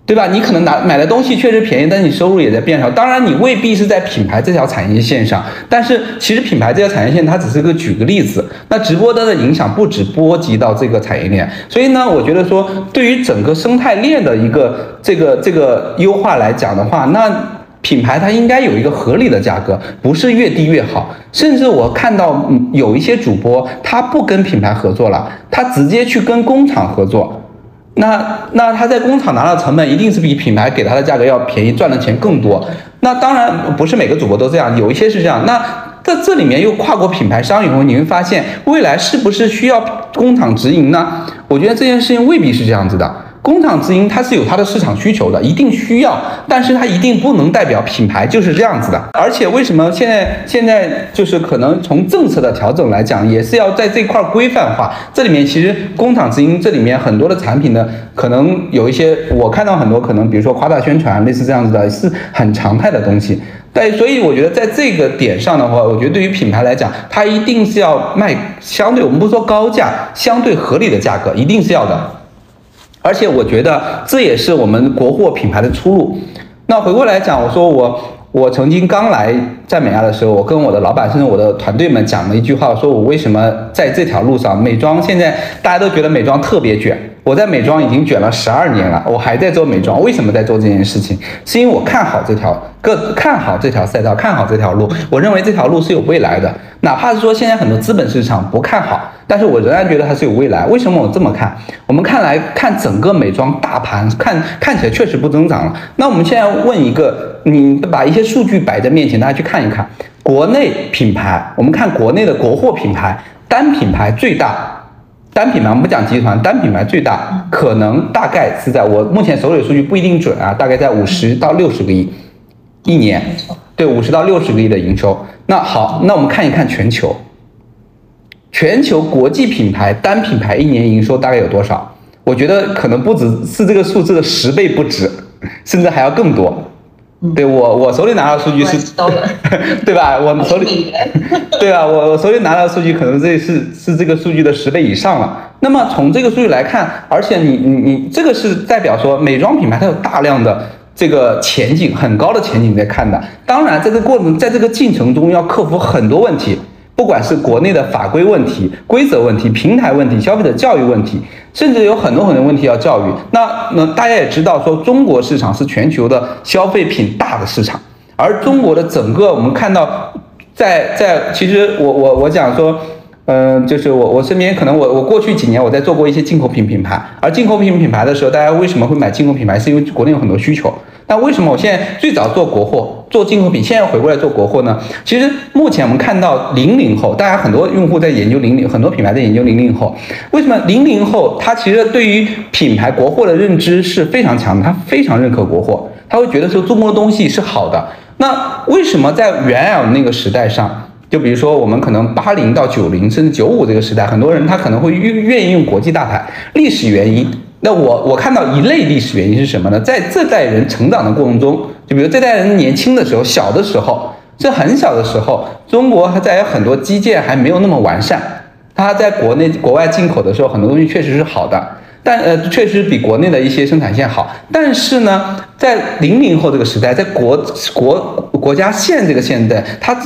对吧？你可能拿买的东西确实便宜，但你收入也在变少。当然，你未必是在品牌这条产业线上，但是其实品牌这条产业线它只是个举个例子。那直播它的影响不止波及到这个产业链，所以呢，我觉得说对于整个生态链的一个这个这个优化来讲的话，那。品牌它应该有一个合理的价格，不是越低越好。甚至我看到有一些主播，他不跟品牌合作了，他直接去跟工厂合作。那那他在工厂拿到成本，一定是比品牌给他的价格要便宜，赚的钱更多。那当然不是每个主播都这样，有一些是这样。那在这里面又跨国品牌商以后，你会发现未来是不是需要工厂直营呢？我觉得这件事情未必是这样子的。工厂直营它是有它的市场需求的，一定需要，但是它一定不能代表品牌就是这样子的。而且为什么现在现在就是可能从政策的调整来讲，也是要在这块规范化。这里面其实工厂直营这里面很多的产品呢，可能有一些我看到很多可能，比如说夸大宣传，类似这样子的，是很常态的东西。但所以我觉得在这个点上的话，我觉得对于品牌来讲，它一定是要卖相对我们不说高价，相对合理的价格，一定是要的。而且我觉得这也是我们国货品牌的出路。那回过来讲，我说我我曾经刚来赞美亚的时候，我跟我的老板甚至我的团队们讲了一句话，说我为什么在这条路上，美妆现在大家都觉得美妆特别卷。我在美妆已经卷了十二年了，我还在做美妆。为什么在做这件事情？是因为我看好这条，个看好这条赛道，看好这条路。我认为这条路是有未来的，哪怕是说现在很多资本市场不看好，但是我仍然觉得它是有未来。为什么我这么看？我们看来看整个美妆大盘，看看起来确实不增长了。那我们现在问一个，你把一些数据摆在面前，大家去看一看，国内品牌，我们看国内的国货品牌，单品牌最大。单品牌，我们不讲集团，单品牌最大可能大概是在我目前手里数据不一定准啊，大概在五十到六十个亿一年，对，五十到六十个亿的营收。那好，那我们看一看全球，全球国际品牌单品牌一年营收大概有多少？我觉得可能不止是这个数字的十倍不止，甚至还要更多。对我，我手里拿到数据是，对吧？我手里，对啊，我我手里拿到的数据可能这是是这个数据的十倍以上了。那么从这个数据来看，而且你你你这个是代表说美妆品牌它有大量的这个前景很高的前景在看的。当然，在这个过程，在这个进程中要克服很多问题。不管是国内的法规问题、规则问题、平台问题、消费者教育问题，甚至有很多很多问题要教育。那那大家也知道，说中国市场是全球的消费品大的市场，而中国的整个我们看到，在在其实我我我讲说，嗯，就是我我身边可能我我过去几年我在做过一些进口品品牌，而进口品品牌的时候，大家为什么会买进口品牌？是因为国内有很多需求。那为什么我现在最早做国货、做进口品，现在回过来做国货呢？其实目前我们看到零零后，大家很多用户在研究零零，很多品牌在研究零零后。为什么零零后他其实对于品牌国货的认知是非常强的，他非常认可国货，他会觉得说中国的东西是好的。那为什么在原有那个时代上，就比如说我们可能八零到九零甚至九五这个时代，很多人他可能会愿愿意用国际大牌，历史原因。那我我看到一类历史原因是什么呢？在这代人成长的过程中，就比如这代人年轻的时候、小的时候，这很小的时候，中国还在有很多基建还没有那么完善，他在国内国外进口的时候，很多东西确实是好的，但呃确实比国内的一些生产线好。但是呢，在零零后这个时代，在国国国家现这个现在，它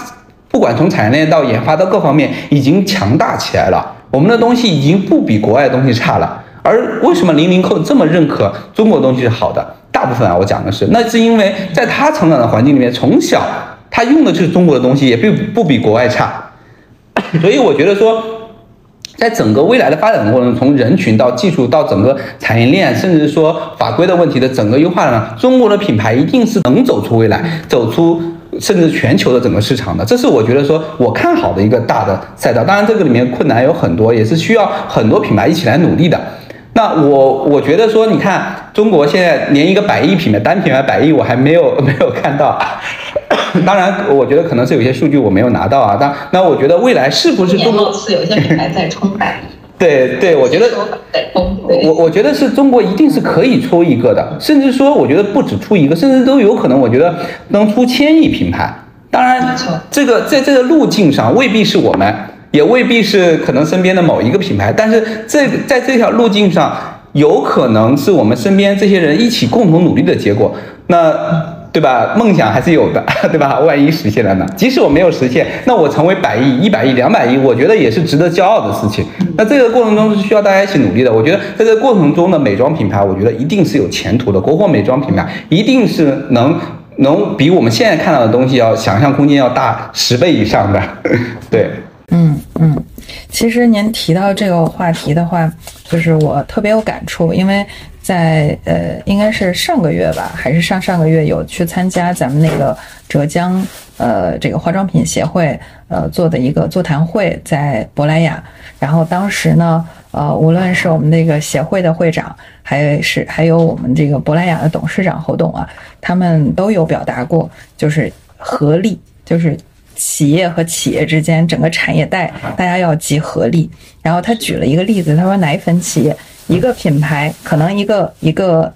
不管从产业链到研发到各方面已经强大起来了，我们的东西已经不比国外的东西差了。而为什么零零后这么认可中国东西是好的？大部分啊，我讲的是，那是因为在他成长的环境里面，从小他用的就是中国的东西，也并不比国外差。所以我觉得说，在整个未来的发展过程，从人群到技术到整个产业链，甚至说法规的问题的整个优化呢，中国的品牌一定是能走出未来，走出。甚至全球的整个市场的，这是我觉得说我看好的一个大的赛道。当然，这个里面困难有很多，也是需要很多品牌一起来努力的。那我我觉得说，你看中国现在连一个百亿品牌单品牌百亿，我还没有没有看到。当然，我觉得可能是有些数据我没有拿到啊。但那我觉得未来是不是中国是
有些品牌在冲百亿？
对对，我觉得，我我觉得是中国一定是可以出一个的，甚至说我觉得不止出一个，甚至都有可能，我觉得能出千亿品牌。当然，这个在这个路径上未必是我们，也未必是可能身边的某一个品牌，但是这在这条路径上，有可能是我们身边这些人一起共同努力的结果。那。对吧？梦想还是有的，对吧？万一实现了呢？即使我没有实现，那我成为百亿、一百亿、两百亿，我觉得也是值得骄傲的事情。那这个过程中是需要大家一起努力的。我觉得在这个过程中的美妆品牌，我觉得一定是有前途的。国货美妆品牌一定是能能比我们现在看到的东西要想象空间要大十倍以上的。对，
嗯嗯。其实您提到这个话题的话，就是我特别有感触，因为。在呃，应该是上个月吧，还是上上个月有去参加咱们那个浙江呃这个化妆品协会呃做的一个座谈会，在珀莱雅。然后当时呢，呃，无论是我们那个协会的会长，还是还有我们这个珀莱雅的董事长侯董啊，他们都有表达过，就是合力，就是企业和企业之间整个产业带，大家要集合力。然后他举了一个例子，他说奶粉企业。一个品牌可能一个一个。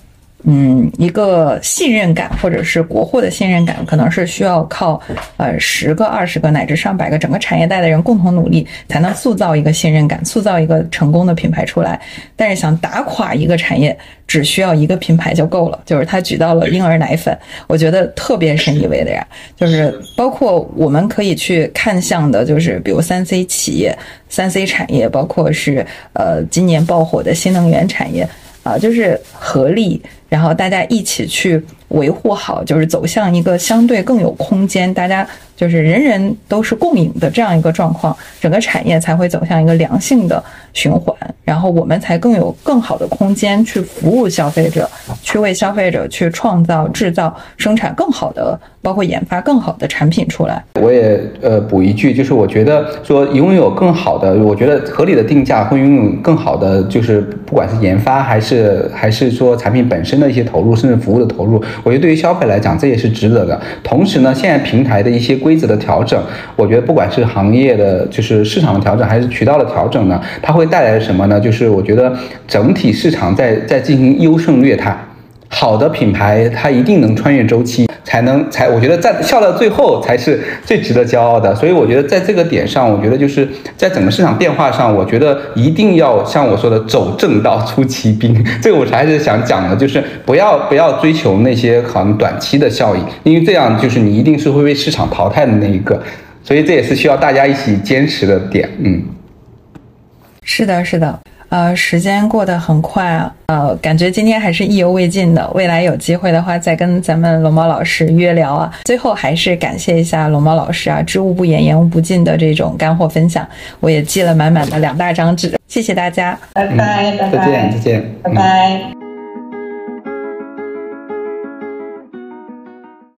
嗯，一个信任感，或者是国货的信任感，可能是需要靠呃十个、二十个乃至上百个整个产业带的人共同努力，才能塑造一个信任感，塑造一个成功的品牌出来。但是想打垮一个产业，只需要一个品牌就够了。就是他举到了婴儿奶粉，我觉得特别深意味的呀。就是包括我们可以去看向的，就是比如三 C 企业、三 C 产业，包括是呃今年爆火的新能源产业啊，就是合力。然后大家一起去维护好，就是走向一个相对更有空间，大家就是人人都是共赢的这样一个状况，整个产业才会走向一个良性的循环，然后我们才更有更好的空间去服务消费者，去为消费者去创造、制造、生产更好的，包括研发更好的产品出来。
我也呃补一句，就是我觉得说拥有更好的，我觉得合理的定价会拥有更好的，就是不管是研发还是还是说产品本身。那些投入，甚至服务的投入，我觉得对于消费来讲，这也是值得的。同时呢，现在平台的一些规则的调整，我觉得不管是行业的就是市场的调整，还是渠道的调整呢，它会带来什么呢？就是我觉得整体市场在在进行优胜劣汰。好的品牌，它一定能穿越周期，才能才，我觉得在笑到最后才是最值得骄傲的。所以我觉得在这个点上，我觉得就是在整个市场变化上，我觉得一定要像我说的走正道出奇兵。这个我还是想讲的，就是不要不要追求那些很短期的效应，因为这样就是你一定是会被市场淘汰的那一个。所以这也是需要大家一起坚持的点。嗯，
是的，是的。呃，时间过得很快啊，呃，感觉今天还是意犹未尽的。未来有机会的话，再跟咱们龙猫老师约聊啊。最后还是感谢一下龙猫老师啊，知无不言，言无不尽的这种干货分享，我也记了满满的两大张纸。谢谢大家，
拜拜，拜拜，
再见，再见，
拜拜。